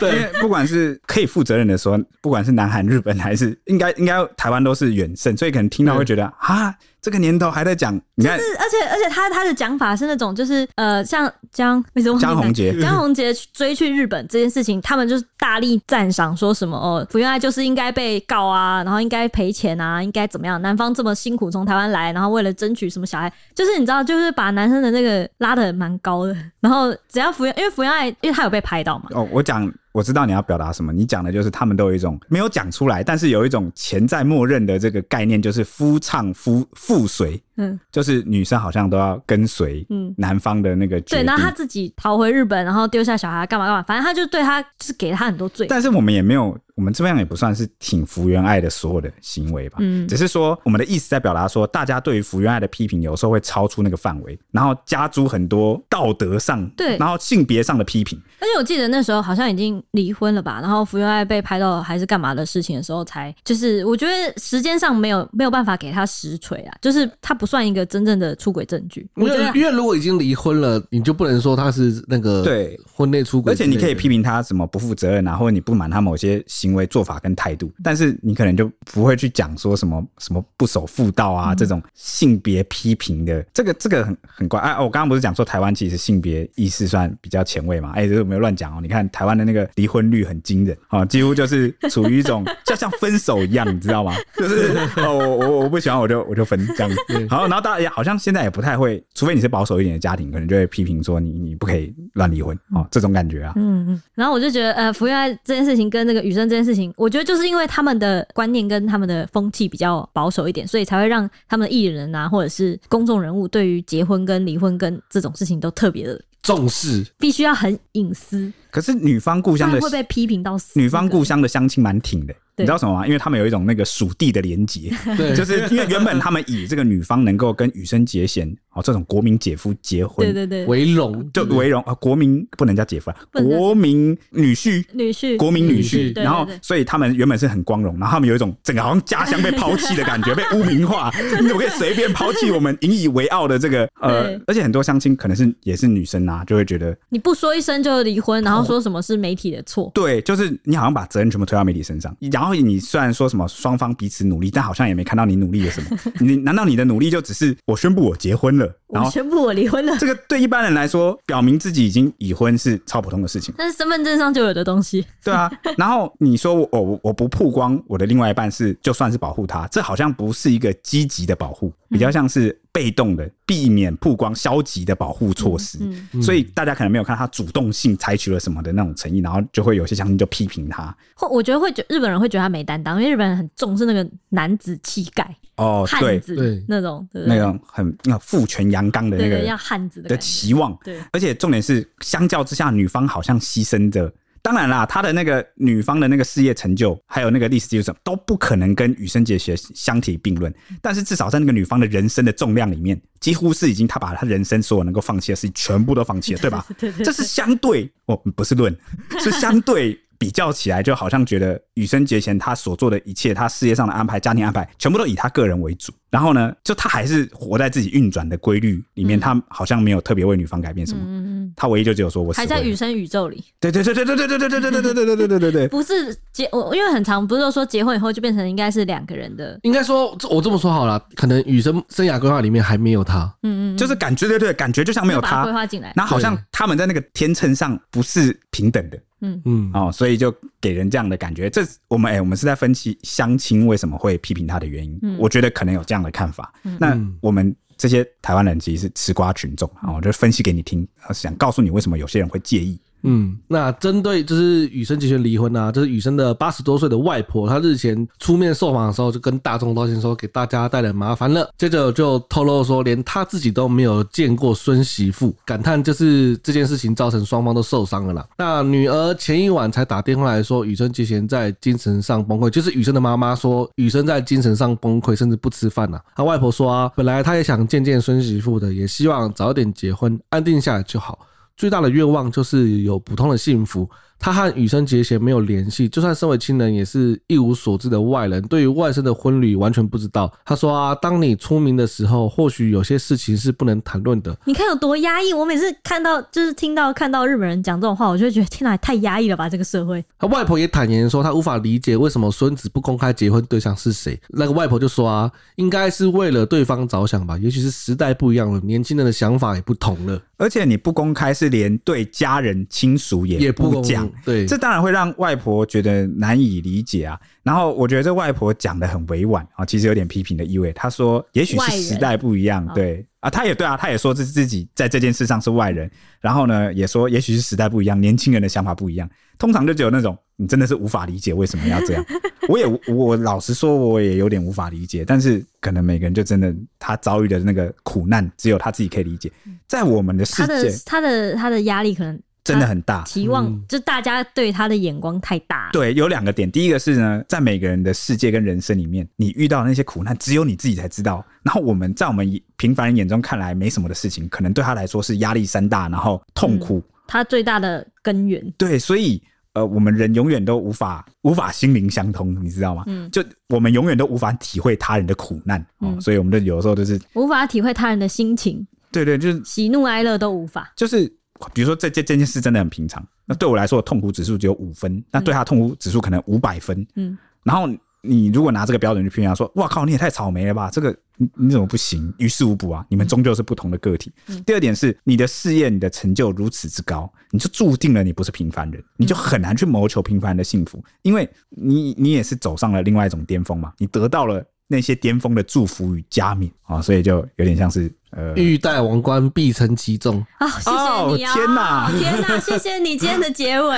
对，因为不管是可以负责任的说，不管是南韩、日本还是应该应该台湾都是远胜，所以可能听到会觉得啊。这个年头还在讲，你看，就是、而且而且他他的讲法是那种，就是呃，像江为什么江宏杰江宏杰追去日本这件事情，他们就是大力赞赏，说什么哦，福原爱就是应该被告啊，然后应该赔钱啊，应该怎么样？男方这么辛苦从台湾来，然后为了争取什么小孩，就是你知道，就是把男生的那个拉的蛮高的，然后只要福原，因为福原爱，因为他有被拍到嘛。哦，我讲。我知道你要表达什么，你讲的就是他们都有一种没有讲出来，但是有一种潜在默认的这个概念，就是夫唱夫附随。嗯，就是女生好像都要跟随，嗯，男方的那个对，然后他自己逃回日本，然后丢下小孩干嘛干嘛，反正他就对他就是给他很多罪，但是我们也没有。我们这边也不算是挺福原爱的所有的行为吧，嗯，只是说我们的意思在表达说，大家对于福原爱的批评有时候会超出那个范围，然后加诸很多道德上对，然后性别上的批评。而且我记得那时候好像已经离婚了吧，然后福原爱被拍到还是干嘛的事情的时候，才就是我觉得时间上没有没有办法给他实锤啊，就是他不算一个真正的出轨证据。我觉得，因为如果已经离婚了，你就不能说他是那个对婚内出轨，而且你可以批评他什么不负责任啊，或者你不满他某些行为做法跟态。度，但是你可能就不会去讲说什么什么不守妇道啊，这种性别批评的，这个这个很很怪。哎，我刚刚不是讲说台湾其实性别意识算比较前卫嘛？哎，这个没有乱讲哦。你看台湾的那个离婚率很惊人啊，几乎就是处于一种 就像分手一样，你知道吗？就是哦，我我我不喜欢我就我就分这样。好，然后大家好像现在也不太会，除非你是保守一点的家庭，可能就会批评说你你不可以乱离婚哦，这种感觉啊。嗯嗯。然后我就觉得呃，福原爱这件事情跟那个雨生这件事情，我觉得就是。因为他们的观念跟他们的风气比较保守一点，所以才会让他们的艺人啊，或者是公众人物，对于结婚跟离婚跟这种事情都特别的重视，必须要很隐私。可是女方故乡的会被批评到死，女方故乡的乡亲蛮挺的。你知道什么吗？因为他们有一种那个属地的连结，对，就是因为原本他们以这个女方能够跟羽生结弦哦这种国民姐夫结婚，对对对，为荣就为荣啊，国民不能叫姐夫啊，国民女婿，女婿，国民女婿。然后，所以他们原本是很光荣，然后他们有一种整个好像家乡被抛弃的感觉，被污名化，你怎么可以随便抛弃我们引以为傲的这个呃？而且很多相亲可能是也是女生啊，就会觉得你不说一声就离婚，然后说什么是媒体的错，对，就是你好像把责任全部推到媒体身上，然后你虽然说什么双方彼此努力，但好像也没看到你努力了什么。你难道你的努力就只是我宣布我结婚了，然后我宣布我离婚了？这个对一般人来说，表明自己已经已婚是超普通的事情。但是身份证上就有的东西，对啊。然后你说我我我不曝光我的另外一半是就算是保护他，这好像不是一个积极的保护，比较像是被动的避免曝光、消极的保护措施。嗯嗯、所以大家可能没有看他主动性采取了什么的那种诚意，然后就会有些乡亲就批评他。或我觉得会觉日本人会觉得他没担当，因为日本人很重视那个男子气概哦，汉子对那种对对那种很那父权阳刚的那个要汉子的期望。对，而且重点是，相较之下，女方好像牺牲着。当然啦，她的那个女方的那个事业成就，还有那个历史基础都不可能跟羽生结弦相提并论。但是至少在那个女方的人生的重量里面，几乎是已经她把她人生所有能够放弃的事情全部都放弃了，对吧？对对对，这是相对哦，不是论，是相对。比较起来，就好像觉得羽生结弦他所做的一切，他事业上的安排、家庭安排，全部都以他个人为主。然后呢，就他还是活在自己运转的规律里面，他好像没有特别为女方改变什么。他唯一就只有说，我还在羽生宇宙里。对对对对对对对对对对对对对对对对对，不是结我，因为很长不是说结婚以后就变成应该是两个人的。应该说，我这么说好了，可能羽生生涯规划里面还没有他。嗯嗯，就是感觉对对，感觉就像没有他规划进来。那好像他们在那个天秤上不是平等的。嗯嗯哦，所以就给人这样的感觉。这我们哎、欸，我们是在分析相亲为什么会批评他的原因。嗯，我觉得可能有这样的看法。嗯，那我们这些台湾人其实是吃瓜群众啊，我就分析给你听，想告诉你为什么有些人会介意嗯，那针对就是羽生结弦离婚啊，就是羽生的八十多岁的外婆，她日前出面受访的时候，就跟大众道歉说给大家带来麻烦了。接着就透露说，连她自己都没有见过孙媳妇，感叹就是这件事情造成双方都受伤了啦。那女儿前一晚才打电话来说，羽生结弦在精神上崩溃，就是羽生的妈妈说羽生在精神上崩溃，甚至不吃饭呐。她外婆说啊，本来她也想见见孙媳妇的，也希望早点结婚，安定下来就好。最大的愿望就是有普通的幸福。他和羽生结弦没有联系，就算身为亲人，也是一无所知的外人。对于外甥的婚礼完全不知道。他说啊，当你出名的时候，或许有些事情是不能谈论的。你看有多压抑？我每次看到，就是听到看到日本人讲这种话，我就会觉得天哪，太压抑了吧！这个社会。他外婆也坦言说，他无法理解为什么孙子不公开结婚对象是谁。那个外婆就说啊，应该是为了对方着想吧。也许是时代不一样了，年轻人的想法也不同了。而且你不公开，是连对家人亲属也不讲。对，这当然会让外婆觉得难以理解啊。然后我觉得这外婆讲得很委婉啊，其实有点批评的意味。她说：“也许是时代不一样，对啊，她也对啊，她也说自自己在这件事上是外人。然后呢，也说也许是时代不一样，年轻人的想法不一样。通常就只有那种你真的是无法理解为什么要这样。我也我老实说，我也有点无法理解。但是可能每个人就真的他遭遇的那个苦难，只有他自己可以理解。在我们的世界，他的他的他的压力可能。”真的很大，期望就大家对他的眼光太大。对，有两个点，第一个是呢，在每个人的世界跟人生里面，你遇到那些苦难，只有你自己才知道。然后我们在我们平凡人眼中看来没什么的事情，可能对他来说是压力山大，然后痛苦。嗯、他最大的根源。对，所以呃，我们人永远都无法无法心灵相通，你知道吗？嗯，就我们永远都无法体会他人的苦难，嗯，所以我们就有时候就是无法体会他人的心情。对对，就是喜怒哀乐都无法，就是。比如说这这这件事真的很平常，那对我来说痛苦指数只有五分，那对他痛苦指数可能五百分。嗯，然后你如果拿这个标准去评价，说哇靠，你也太草莓了吧？这个你你怎么不行？于事无补啊！你们终究是不同的个体。嗯、第二点是你的事业、你的成就如此之高，你就注定了你不是平凡人，你就很难去谋求平凡的幸福，因为你你也是走上了另外一种巅峰嘛，你得到了。那些巅峰的祝福与加冕啊，所以就有点像是呃，欲戴王冠，必承其重啊！谢谢你啊！天哪，天哪！谢谢你今天的结尾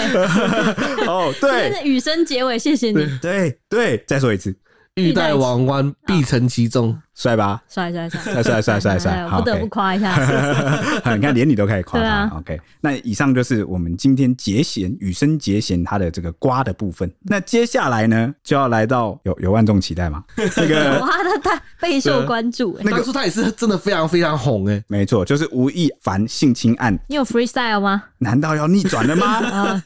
哦，对，今天的雨声结尾，谢谢你，对对，再说一次。欲戴王冠，必承其重，帅吧？帅帅帅帅帅帅帅帅！不得不夸一下。你看，连你都可以夸他。OK，那以上就是我们今天结弦羽生结弦他的这个瓜的部分。那接下来呢，就要来到有有万众期待吗？那个哇，他他备受关注。那当初他也是真的非常非常红哎。没错，就是吴亦凡性侵案。你有 freestyle 吗？难道要逆转了吗？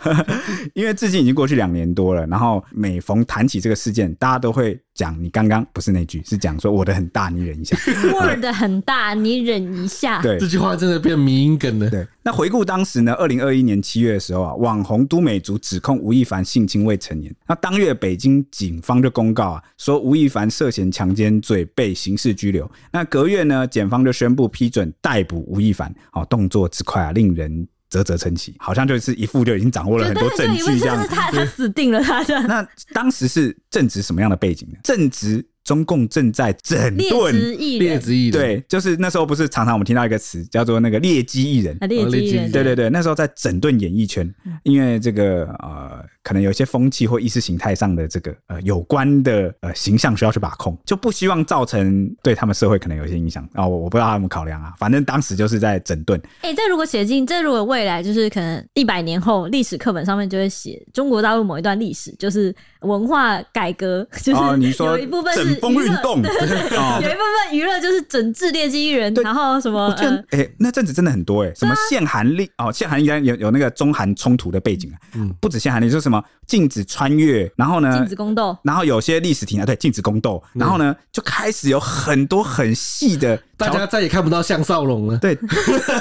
因为至今已经过去两年多了，然后每逢谈起这个事件，大家都会讲你刚刚不是那句，是讲说我的很大，你忍一下。我的很大，你忍一下。对，这句话真的变迷因梗了。对，那回顾当时呢，二零二一年七月的时候啊，网红都美竹指控吴亦凡性侵未成年。那当月北京警方就公告啊，说吴亦凡涉嫌强奸罪被刑事拘留。那隔月呢，检方就宣布批准逮捕吴亦凡。好，动作之快啊，令人。啧啧称奇，好像就是一副就已经掌握了很多证据这样。他他死定了，他这。那当时是正值什么样的背景呢？正值。中共正在整顿劣质艺人，劣质艺人，对，就是那时候不是常常我们听到一个词叫做那个劣迹艺人，劣迹艺人，对对对，那时候在整顿演艺圈，因为这个呃，可能有一些风气或意识形态上的这个呃有关的呃形象需要去把控，就不希望造成对他们社会可能有一些影响啊，我我不知道他们考量啊，反正当时就是在整顿。哎，这如果写进，这如果未来就是可能一百年后历史课本上面就会写中国大陆某一段历史，就是文化改革，就是你说有一部分是。风运动，对对对，有一部分娱乐就是整治劣迹艺人，然后什么？哎、欸，那阵子真的很多哎、欸，什么限韩令哦，限韩应该有有那个中韩冲突的背景啊，嗯，不止限韩令，说什么禁止穿越，然后呢，禁止宫斗，然后有些历史题材，对，禁止宫斗，然后呢，就开始有很多很细的，大家再也看不到项少龙了，对，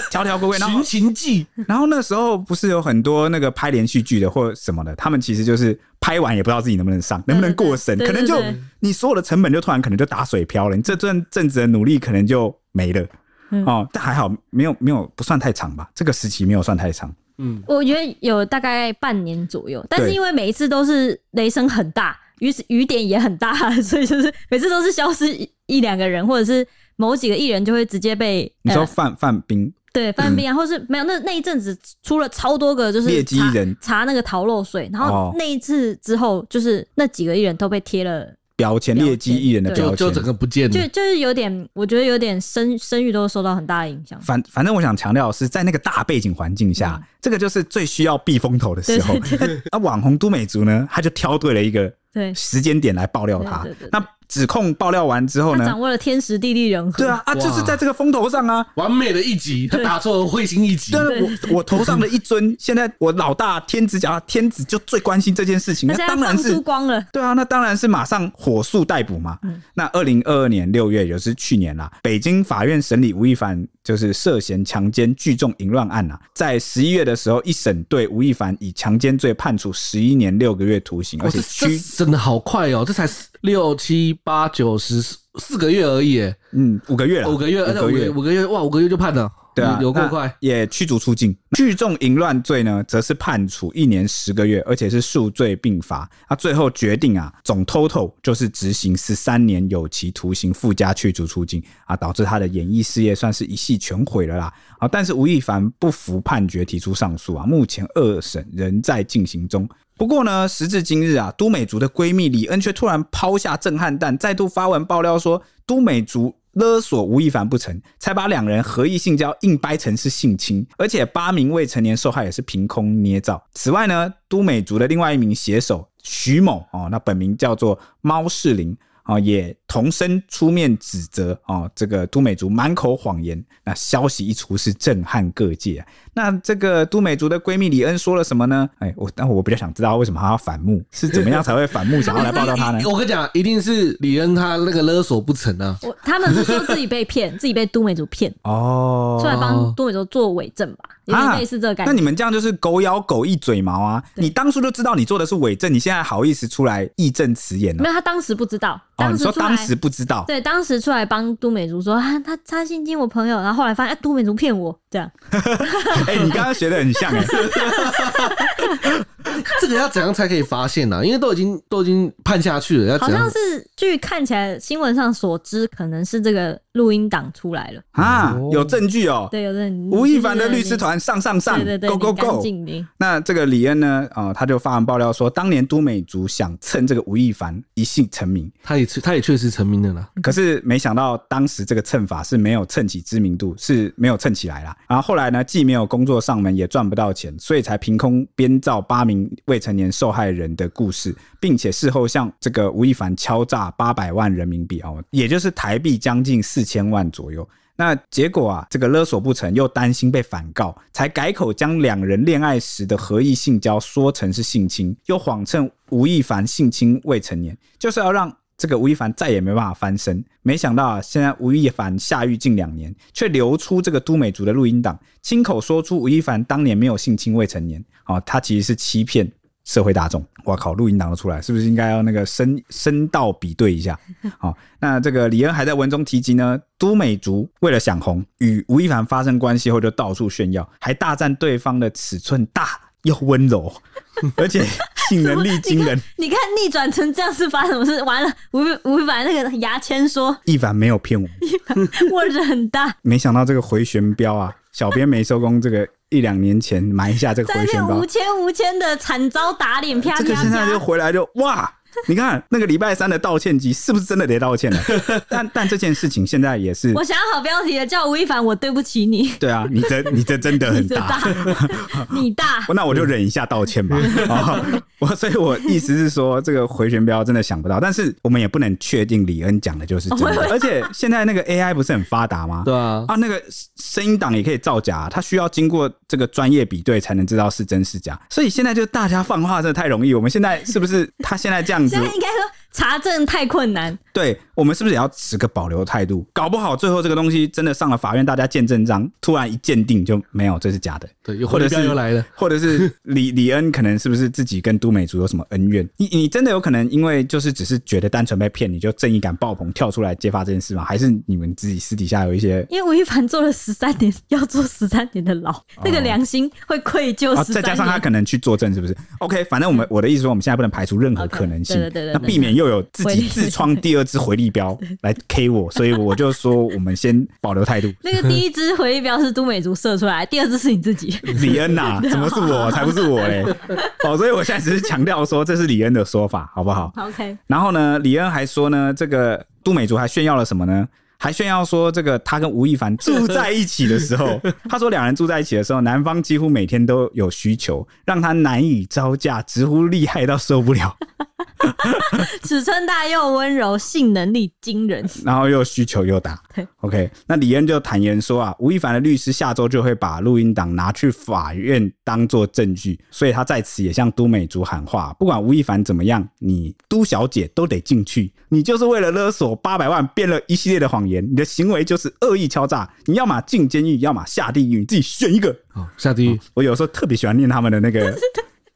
条条规规，寻秦记，然后那时候不是有很多那个拍连续剧的或什么的，他们其实就是。拍完也不知道自己能不能上，能不能过审，可能就你所有的成本就突然可能就打水漂了，你这段阵子的努力可能就没了。哦，但还好没有没有不算太长吧，这个时期没有算太长。嗯，我觉得有大概半年左右，但是因为每一次都是雷声很大，雨雨点也很大，所以就是每次都是消失一两个人，或者是某几个艺人就会直接被你说范范冰。对，犯病案，或是没有那那一阵子出了超多个，就是劣迹艺人查那个逃漏税，然后那一次之后，就是那几个艺人都被贴了。标签劣迹艺人的标签，就整个不见了，就就是有点，我觉得有点声声誉都受到很大的影响。反反正我想强调的是在那个大背景环境下，嗯、这个就是最需要避风头的时候。对对对。啊，网红都美竹呢，他就挑对了一个时间点来爆料他。对对对对，那指控爆料完之后呢，掌握了天时地利人和。对啊，啊，就是在这个风头上啊，完美的一集，他打错了彗星一集。对，我我头上的一尊，现在我老大天子讲，天子就最关心这件事情，那当然是光了。对啊，那当然是马上火速逮捕嘛。嗯、那二零二二年六月，也就是去年啦，北京法院审理吴亦凡就是涉嫌强奸聚众淫乱案啊，在十一月的时候一审对吴亦凡以强奸罪判处十一年六个月徒刑，而且拘真的好快哦，这才六七八九十四个月而已，嗯，五个月了，五个月，五个月，五个月，哇，五个月就判了，对啊，有够快，也驱逐出境。聚众淫乱罪呢，则是判处一年十个月，而且是数罪并罚。他最后决定啊，总 total 就是执行十三年有期徒刑，附加驱逐出境啊，导致他的演艺事业算是一系全毁了啦。啊，但是吴亦凡不服判决，提出上诉啊，目前二审仍在进行中。不过呢，时至今日啊，都美竹的闺蜜李恩却突然抛下震撼弹，再度发文爆料说，都美竹勒索吴亦凡不成，才把两人合意性交硬掰成是性侵，而且八名未成年受害也是凭空捏造。此外呢，都美竹的另外一名写手徐某哦，那本名叫做猫世林。啊，也同声出面指责啊，这个都美竹满口谎言。那消息一出，是震撼各界啊。那这个都美竹的闺蜜李恩说了什么呢？哎，我但我比较想知道，为什么她要反目？是怎么样才会反目，想要来报道她呢？我跟你讲，一定是李恩她那个勒索不成啊。我他们是说自己被骗，自己被都美竹骗哦，出来帮都美竹做伪证吧。有点类似这个感觉、啊。那你们这样就是狗咬狗一嘴毛啊！你当初就知道你做的是伪证，你现在好意思出来义正辞严、喔？没有，他当时不知道。当时、哦、你说当时不知道？对，当时出来帮都美竹说啊，他他性侵我朋友，然后后来发现啊，都美竹骗我这样。哎、欸，你刚刚学的很像。这个要怎样才可以发现呢、啊？因为都已经都已经判下去了，要好像是据看起来新闻上所知，可能是这个录音档出来了啊，有证据哦。对，有证据。吴亦凡的律师团上上上，对对对，Go Go Go。那这个李恩呢？啊、呃，他就发文爆料说，当年都美竹想趁这个吴亦凡一夕成名，他也他也确实成名的了。可是没想到当时这个蹭法是没有蹭起知名度，是没有蹭起来啦。然后后来呢，既没有工作上门，也赚不到钱，所以才凭空编造八名未成年受害人的故事，并且事后向这个吴亦凡敲诈八百万人民币哦，也就是台币将近四千万左右。那结果啊，这个勒索不成，又担心被反告，才改口将两人恋爱时的合意性交说成是性侵，又谎称吴亦凡性侵未成年，就是要让这个吴亦凡再也没办法翻身。没想到啊，现在吴亦凡下狱近两年，却流出这个都美竹的录音档，亲口说出吴亦凡当年没有性侵未成年，哦，他其实是欺骗。社会大众，哇靠！录音档都出来，是不是应该要那个声声道比对一下？好，那这个李恩还在文中提及呢，都美竹为了想红，与吴亦凡发生关系后就到处炫耀，还大赞对方的尺寸大又温柔，而且性能力惊人。你看逆转成这样是发生什么事？完了，吴吴亦凡那个牙签说，亦凡没有骗我，我人大。没想到这个回旋镖啊，小编没收工这个。一两年前埋下这个回旋镖，无千无千的惨遭打脸，啪啪啪！这个现在就回来就哇。你看那个礼拜三的道歉集是不是真的得道歉了？但但这件事情现在也是，我想好标题了，叫吴亦凡，我对不起你。对啊，你这你这真的很大，你大，那我就忍一下道歉吧。我所以，我意思是说，这个回旋镖真的想不到，但是我们也不能确定李恩讲的就是真的。而且现在那个 AI 不是很发达吗？对啊，啊，那个声音档也可以造假，它需要经过这个专业比对才能知道是真是假。所以现在就大家放话真的太容易。我们现在是不是他现在这样？现在应该说查证太困难，对，我们是不是也要持个保留态度？搞不好最后这个东西真的上了法院，大家见证章，突然一鉴定就没有，这是假的。对，或者是又来了，或者是李李恩可能是不是自己跟都美竹有什么恩怨？你你真的有可能因为就是只是觉得单纯被骗，你就正义感爆棚跳出来揭发这件事吗？还是你们自己私底下有一些？因为吴亦凡做了十三年，要做十三年的牢，哦、那个良心会愧疚、哦。再加上他可能去作证，是不是？OK，反正我们我的意思说，我们现在不能排除任何可能性，okay, 对对对对，那避免。又有自己自创第二支回力镖 来 K 我，所以我就说我们先保留态度。那个第一支回力镖是都美竹射出来，第二支是你自己。李恩呐、啊，怎么是我？才不是我嘞！哦，所以我现在只是强调说这是李恩的说法，好不好？OK。然后呢，李恩还说呢，这个都美竹还炫耀了什么呢？还炫耀说，这个他跟吴亦凡 住在一起的时候，他说两人住在一起的时候，男方几乎每天都有需求，让他难以招架，直呼厉害到受不了。尺寸大又温柔，性能力惊人，然后又需求又大。OK，那李恩就坦言说啊，吴亦凡的律师下周就会把录音档拿去法院当做证据，所以他在此也向都美竹喊话：不管吴亦凡怎么样，你都小姐都得进去。你就是为了勒索八百万编了一系列的谎言，你的行为就是恶意敲诈。你要么进监狱，要么下地狱，你自己选一个。好，下地狱。哦，我有时候特别喜欢念他们的那个。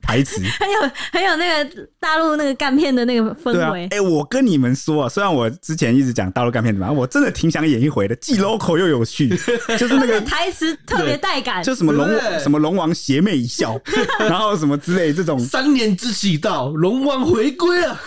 台词 很有很有那个大陆那个干片的那个氛围。哎、啊欸，我跟你们说啊，虽然我之前一直讲大陆干片怎么样，我真的挺想演一回的，既 local 又有趣，就是那个台词特别带感，就什么龙什么龙王邪魅一笑，然后什么之类这种。三年之期到，龙王回归了，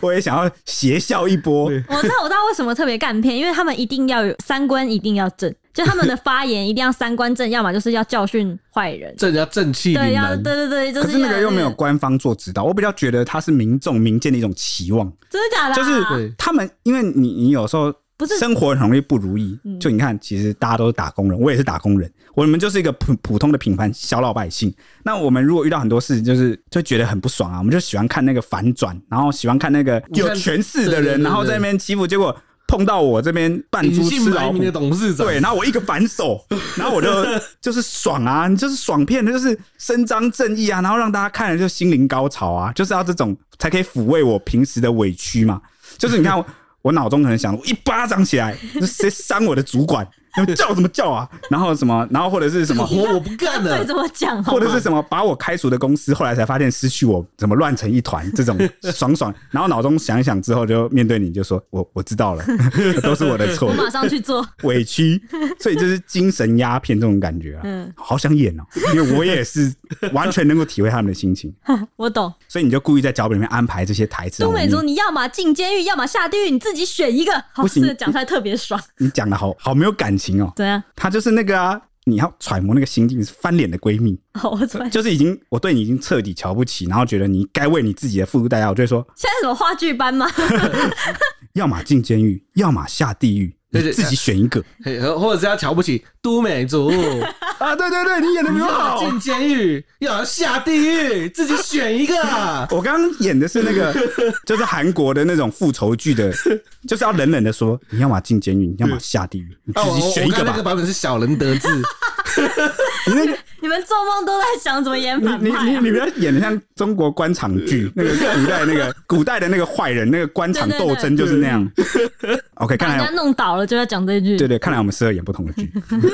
我也想要邪笑一波。我知道，我知道为什么特别干片，因为他们一定要有三观，一定要正。就他们的发言一定要三观正，要么就是要教训坏人，正要正气凛然。对，要对对对，就是。可是那个又没有官方做指导，我比较觉得他是民众民间的一种期望。真的假的？就是他们，因为你你有时候不是生活很容易不如意，就你看，其实大家都是打工人，我也是打工人，我们就是一个普普通的平凡小老百姓。那我们如果遇到很多事情，就是就觉得很不爽啊，我们就喜欢看那个反转，然后喜欢看那个有权势的人，然后在那边欺负，结果。碰到我这边扮猪吃老虎的董事长，对，然后我一个反手，然后我就就是爽啊，你就是爽片，就是伸张正义啊，然后让大家看了就心灵高潮啊，就是要这种才可以抚慰我平时的委屈嘛。就是你看我，我脑中可能想，我一巴掌起来，谁伤我的主管？叫怎么叫啊？然后什么？然后或者是什么？我我不干了。对，怎么讲？或者是什么？把我开除的公司，后来才发现失去我，怎么乱成一团？这种 爽爽。然后脑中想一想之后，就面对你就说：“我我知道了，都是我的错。”我马上去做。委屈，所以就是精神鸦片这种感觉啊。嗯，好想演哦，因为我也是完全能够体会他们的心情。我懂。所以你就故意在脚本里面安排这些台词。都美竹，你要么进监狱，要么下地狱，你自己选一个。不是，讲出来特别爽。你讲的好好没有感情。哦，对啊，她就是那个啊，你要揣摩那个心境，是翻脸的闺蜜，哦，就是已经我对你已经彻底瞧不起，然后觉得你该为你自己的付出代价，我就会说，现在什么话剧班吗？要么进监狱，要么下地狱。你自己选一个，或者是要瞧不起都美竹 啊？对对对，你演的比我好。进监狱，要下地狱，自己选一个。我刚刚演的是那个，就是韩国的那种复仇剧的，就是要冷冷的说，你要么进监狱，你要么下地狱，你自己选一个吧。那个版本是小人得志。你那个，你们做梦都在想怎么演反派、啊。你你你不要演的像中国官场剧，那个古代那个古代的那个坏人，那个官场斗争就是那样。OK，看来人家弄倒了就要讲这句。对对，看来我们适合演不同的剧。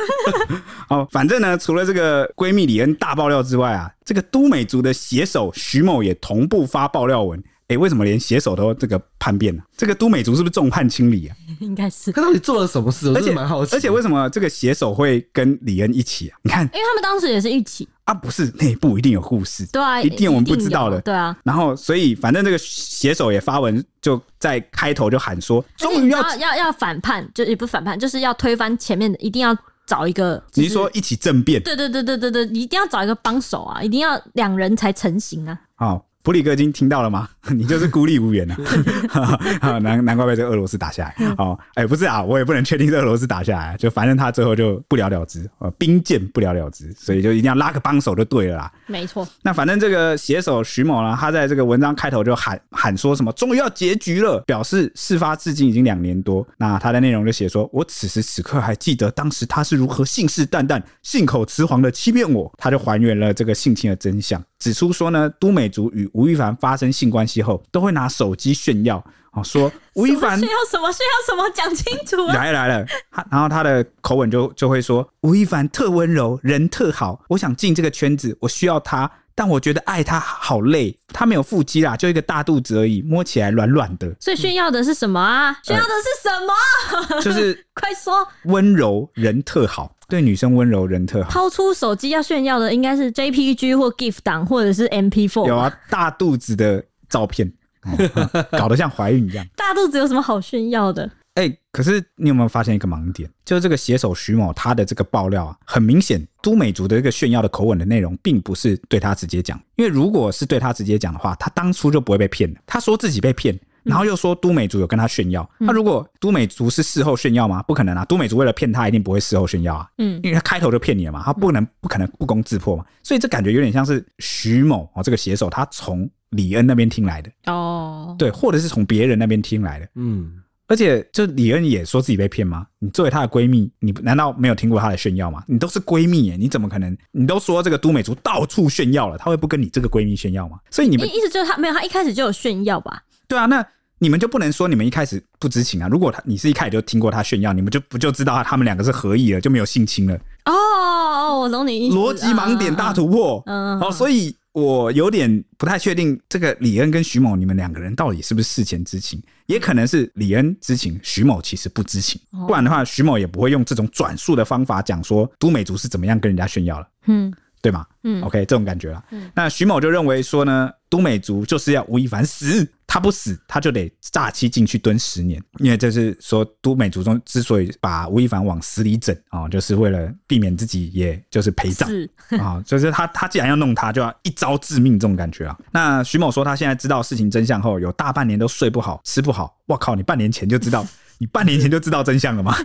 好，反正呢，除了这个闺蜜李恩大爆料之外啊，这个都美竹的写手徐某也同步发爆料文。哎、欸，为什么连写手都这个叛变呢、啊？这个都美竹是不是众叛亲离啊？应该是。他到底做了什么事？我真的蛮好奇。而且为什么这个写手会跟李恩一起啊？你看，因为他们当时也是一起啊，不是内部一定有故事，对啊，一定我们不知道的，对啊。然后，所以反正这个写手也发文，就在开头就喊说，终于要要要反叛，就也不是反叛，就是要推翻前面的，一定要找一个。你是说一起政变？对对对对对对，你一定要找一个帮手啊，一定要两人才成型啊。好。普里戈金听到了吗？你就是孤立无援啊！难难怪被这个俄罗斯打下来。哦，哎，不是啊，我也不能确定是俄罗斯打下来，就反正他最后就不了了之，呃，兵谏不了了之，所以就一定要拉个帮手就对了啦。没错。那反正这个写手徐某呢，他在这个文章开头就喊喊说什么，终于要结局了，表示事发至今已经两年多。那他的内容就写说，我此时此刻还记得当时他是如何信誓旦旦、信口雌黄的欺骗我。他就还原了这个性侵的真相。指出说呢，都美竹与吴亦凡发生性关系后，都会拿手机炫耀，哦，说吴亦凡炫耀什么炫耀什么，讲清楚啊。来了来了，他然后他的口吻就就会说，吴亦凡特温柔，人特好，我想进这个圈子，我需要他，但我觉得爱他好累，他没有腹肌啦，就一个大肚子而已，摸起来软软的。所以炫耀的是什么啊？嗯、炫耀的是什么？呃、就是 快说，温柔人特好。对女生温柔，人特好。掏出手机要炫耀的应该是 JPG 或 GIF 档，或者是 MP4。有啊，大肚子的照片，哦，搞得像怀孕一样。大肚子有什么好炫耀的？哎、欸，可是你有没有发现一个盲点？就是这个写手徐某他的这个爆料啊，很明显，都美竹的这个炫耀的口吻的内容，并不是对他直接讲。因为如果是对他直接讲的话，他当初就不会被骗了。他说自己被骗，然后又说都美竹有跟他炫耀。那、嗯、如果都美竹是事后炫耀吗？不可能啊！都美竹为了骗他，一定不会事后炫耀啊。嗯，因为他开头就骗你了嘛，他不能不可能不攻自破嘛。所以这感觉有点像是徐某哦，这个写手他从李恩那边听来的哦，对，或者是从别人那边听来的，嗯。而且，就李恩也说自己被骗吗？你作为她的闺蜜，你难道没有听过她的炫耀吗？你都是闺蜜耶，你怎么可能？你都说这个都美竹到处炫耀了，她会不跟你这个闺蜜炫耀吗？所以你们意思就是她没有，她一开始就有炫耀吧？对啊，那你们就不能说你们一开始不知情啊？如果他你是一开始就听过他炫耀，你们就不就知道他们两个是合意了，就没有性侵了？哦哦，我懂你意思，逻辑盲点大突破。嗯，好，所以。我有点不太确定，这个李恩跟徐某，你们两个人到底是不是事前知情？也可能是李恩知情，徐某其实不知情。不然的话，徐某也不会用这种转述的方法讲说都美竹是怎么样跟人家炫耀了。嗯。对吗？嗯，OK，这种感觉了。嗯，那徐某就认为说呢，都美竹就是要吴亦凡死，他不死，他就得诈欺进去蹲十年。因为这是说都美竹中之所以把吴亦凡往死里整啊、哦，就是为了避免自己也就是陪葬啊、哦，就是他他既然要弄他，就要一招致命这种感觉啊。那徐某说他现在知道事情真相后，有大半年都睡不好，吃不好。我靠，你半年前就知道，你半年前就知道真相了吗？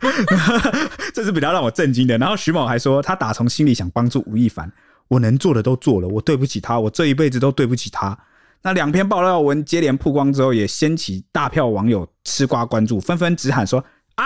这是比较让我震惊的。然后徐某还说，他打从心里想帮助吴亦凡，我能做的都做了，我对不起他，我这一辈子都对不起他。那两篇爆料文接连曝光之后，也掀起大票网友吃瓜关注，纷纷直喊说：“啊，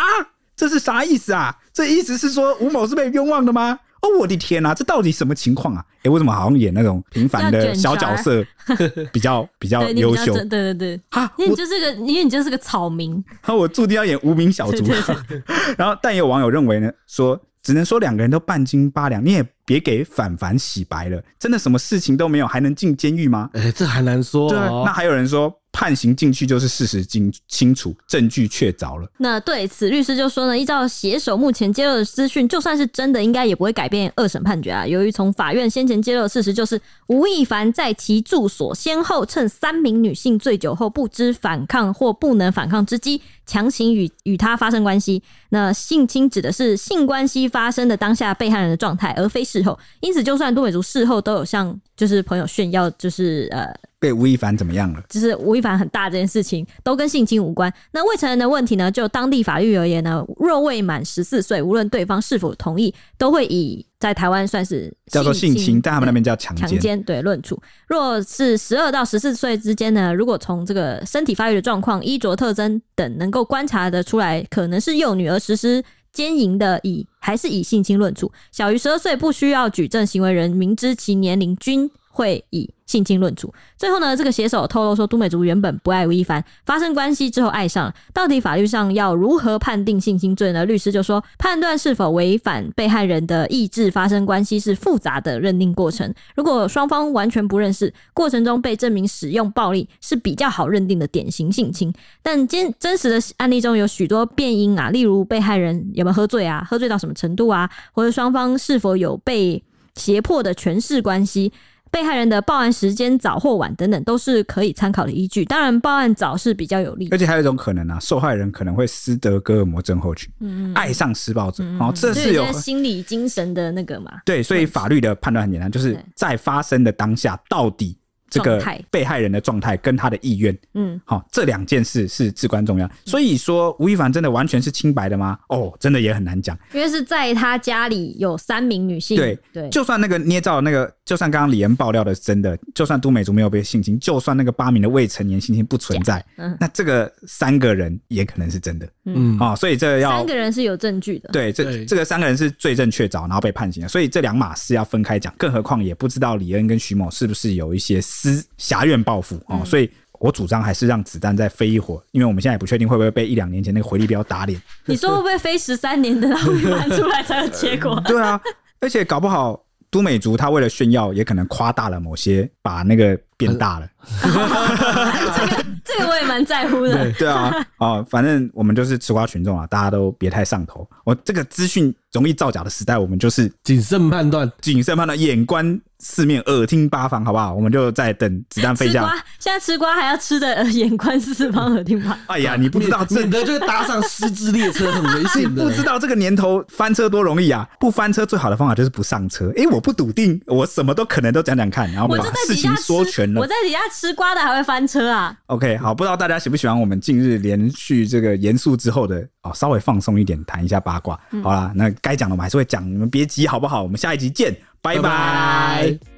这是啥意思啊？这意思是说吴某是被冤枉的吗？”哦，我的天呐，这到底什么情况啊？哎，为什么好像演那种平凡的小角色 比较比较优秀？对对对，哈，因为你就是个，因为你就是个草民。哈，我注定要演无名小卒。然后，但也有网友认为呢，说只能说两个人都半斤八两，你也别给凡凡洗白了。真的什么事情都没有，还能进监狱吗？哎，这还难说。对，那还有人说。判刑进去就是事实清清楚，证据确凿了。那对此，律师就说呢，依照携手目前揭露的资讯，就算是真的，应该也不会改变二审判决啊。由于从法院先前揭露的事实就是吴亦凡在其住所先后趁三名女性醉酒后不知反抗或不能反抗之机，强行与与他发生关系。那性侵指的是性关系发生的当下被害人的状态，而非事后。因此，就算都美竹事后都有向就是朋友炫耀，就是呃。被吴亦凡怎么样了？就是吴亦凡很大这件事情都跟性侵无关。那未成年的问题呢？就当地法律而言呢，若未满十四岁，无论对方是否同意，都会以在台湾算是叫做性侵，在他们那边叫强奸。强奸对论处。若是十二到十四岁之间呢，如果从这个身体发育的状况、衣着特征等能够观察得出来，可能是幼女而实施奸淫的，以还是以性侵论处。小于十二岁不需要举证，行为人明知其年龄均会以。性侵论处，最后呢，这个写手透露说，都美竹原本不爱吴亦凡，发生关系之后爱上了。到底法律上要如何判定性侵罪呢？律师就说，判断是否违反被害人的意志发生关系是复杂的认定过程。如果双方完全不认识，过程中被证明使用暴力是比较好认定的典型性侵。但真真实的案例中有许多变因啊，例如被害人有没有喝醉啊，喝醉到什么程度啊，或者双方是否有被胁迫的权势关系。被害人的报案时间早或晚等等都是可以参考的依据。当然，报案早是比较有利。而且还有一种可能啊，受害人可能会斯德哥尔摩症候群，嗯，爱上施暴者。哦，这是有心理精神的那个嘛？对，所以法律的判断很简单，就是在发生的当下到底。这个被害人的状态跟他的意愿，嗯，好，这两件事是至关重要。所以说，吴亦凡真的完全是清白的吗？哦，真的也很难讲。因为是在他家里有三名女性，对对，就算那个捏造那个，就算刚刚李恩爆料的是真的，就算都美竹没有被性侵，就算那个八名的未成年性侵不存在，嗯，那这个三个人也可能是真的，嗯，哦，所以这要三个人是有证据的，对，这这个三个人是罪证确凿，然后被判刑的，所以这两码事要分开讲。更何况也不知道李恩跟徐某是不是有一些。私狭怨报复哦，所以我主张还是让子弹再飞一会儿，因为我们现在也不确定会不会被一两年前那个回力镖打脸。你说会不会飞十三年的，然后搬出来才有结果？对啊，而且搞不好都美竹他为了炫耀，也可能夸大了某些，把那个变大了。这个我也蛮在乎的。对啊，哦，反正我们就是吃瓜群众啊，大家都别太上头。我这个资讯容易造假的时代，我们就是谨慎判断，谨慎判断，眼观四面，耳听八方，好不好？我们就在等子弹飞下。现在吃瓜还要吃的眼观四方，耳听八方。哎呀，你不知道，免得就搭上失之列车，很危险的。不知道这个年头翻车多容易啊！不翻车最好的方法就是不上车。哎、欸，我不笃定，我什么都可能都讲讲看，然后把事情说全了。我在底下吃瓜的还会翻车啊？OK，好，不知道大家喜不喜欢我们近日连续这个严肃之后的哦，稍微放松一点，谈一下八卦。好啦，那该讲的我们还是会讲，你们别急好不好？我们下一集见，拜拜。拜拜。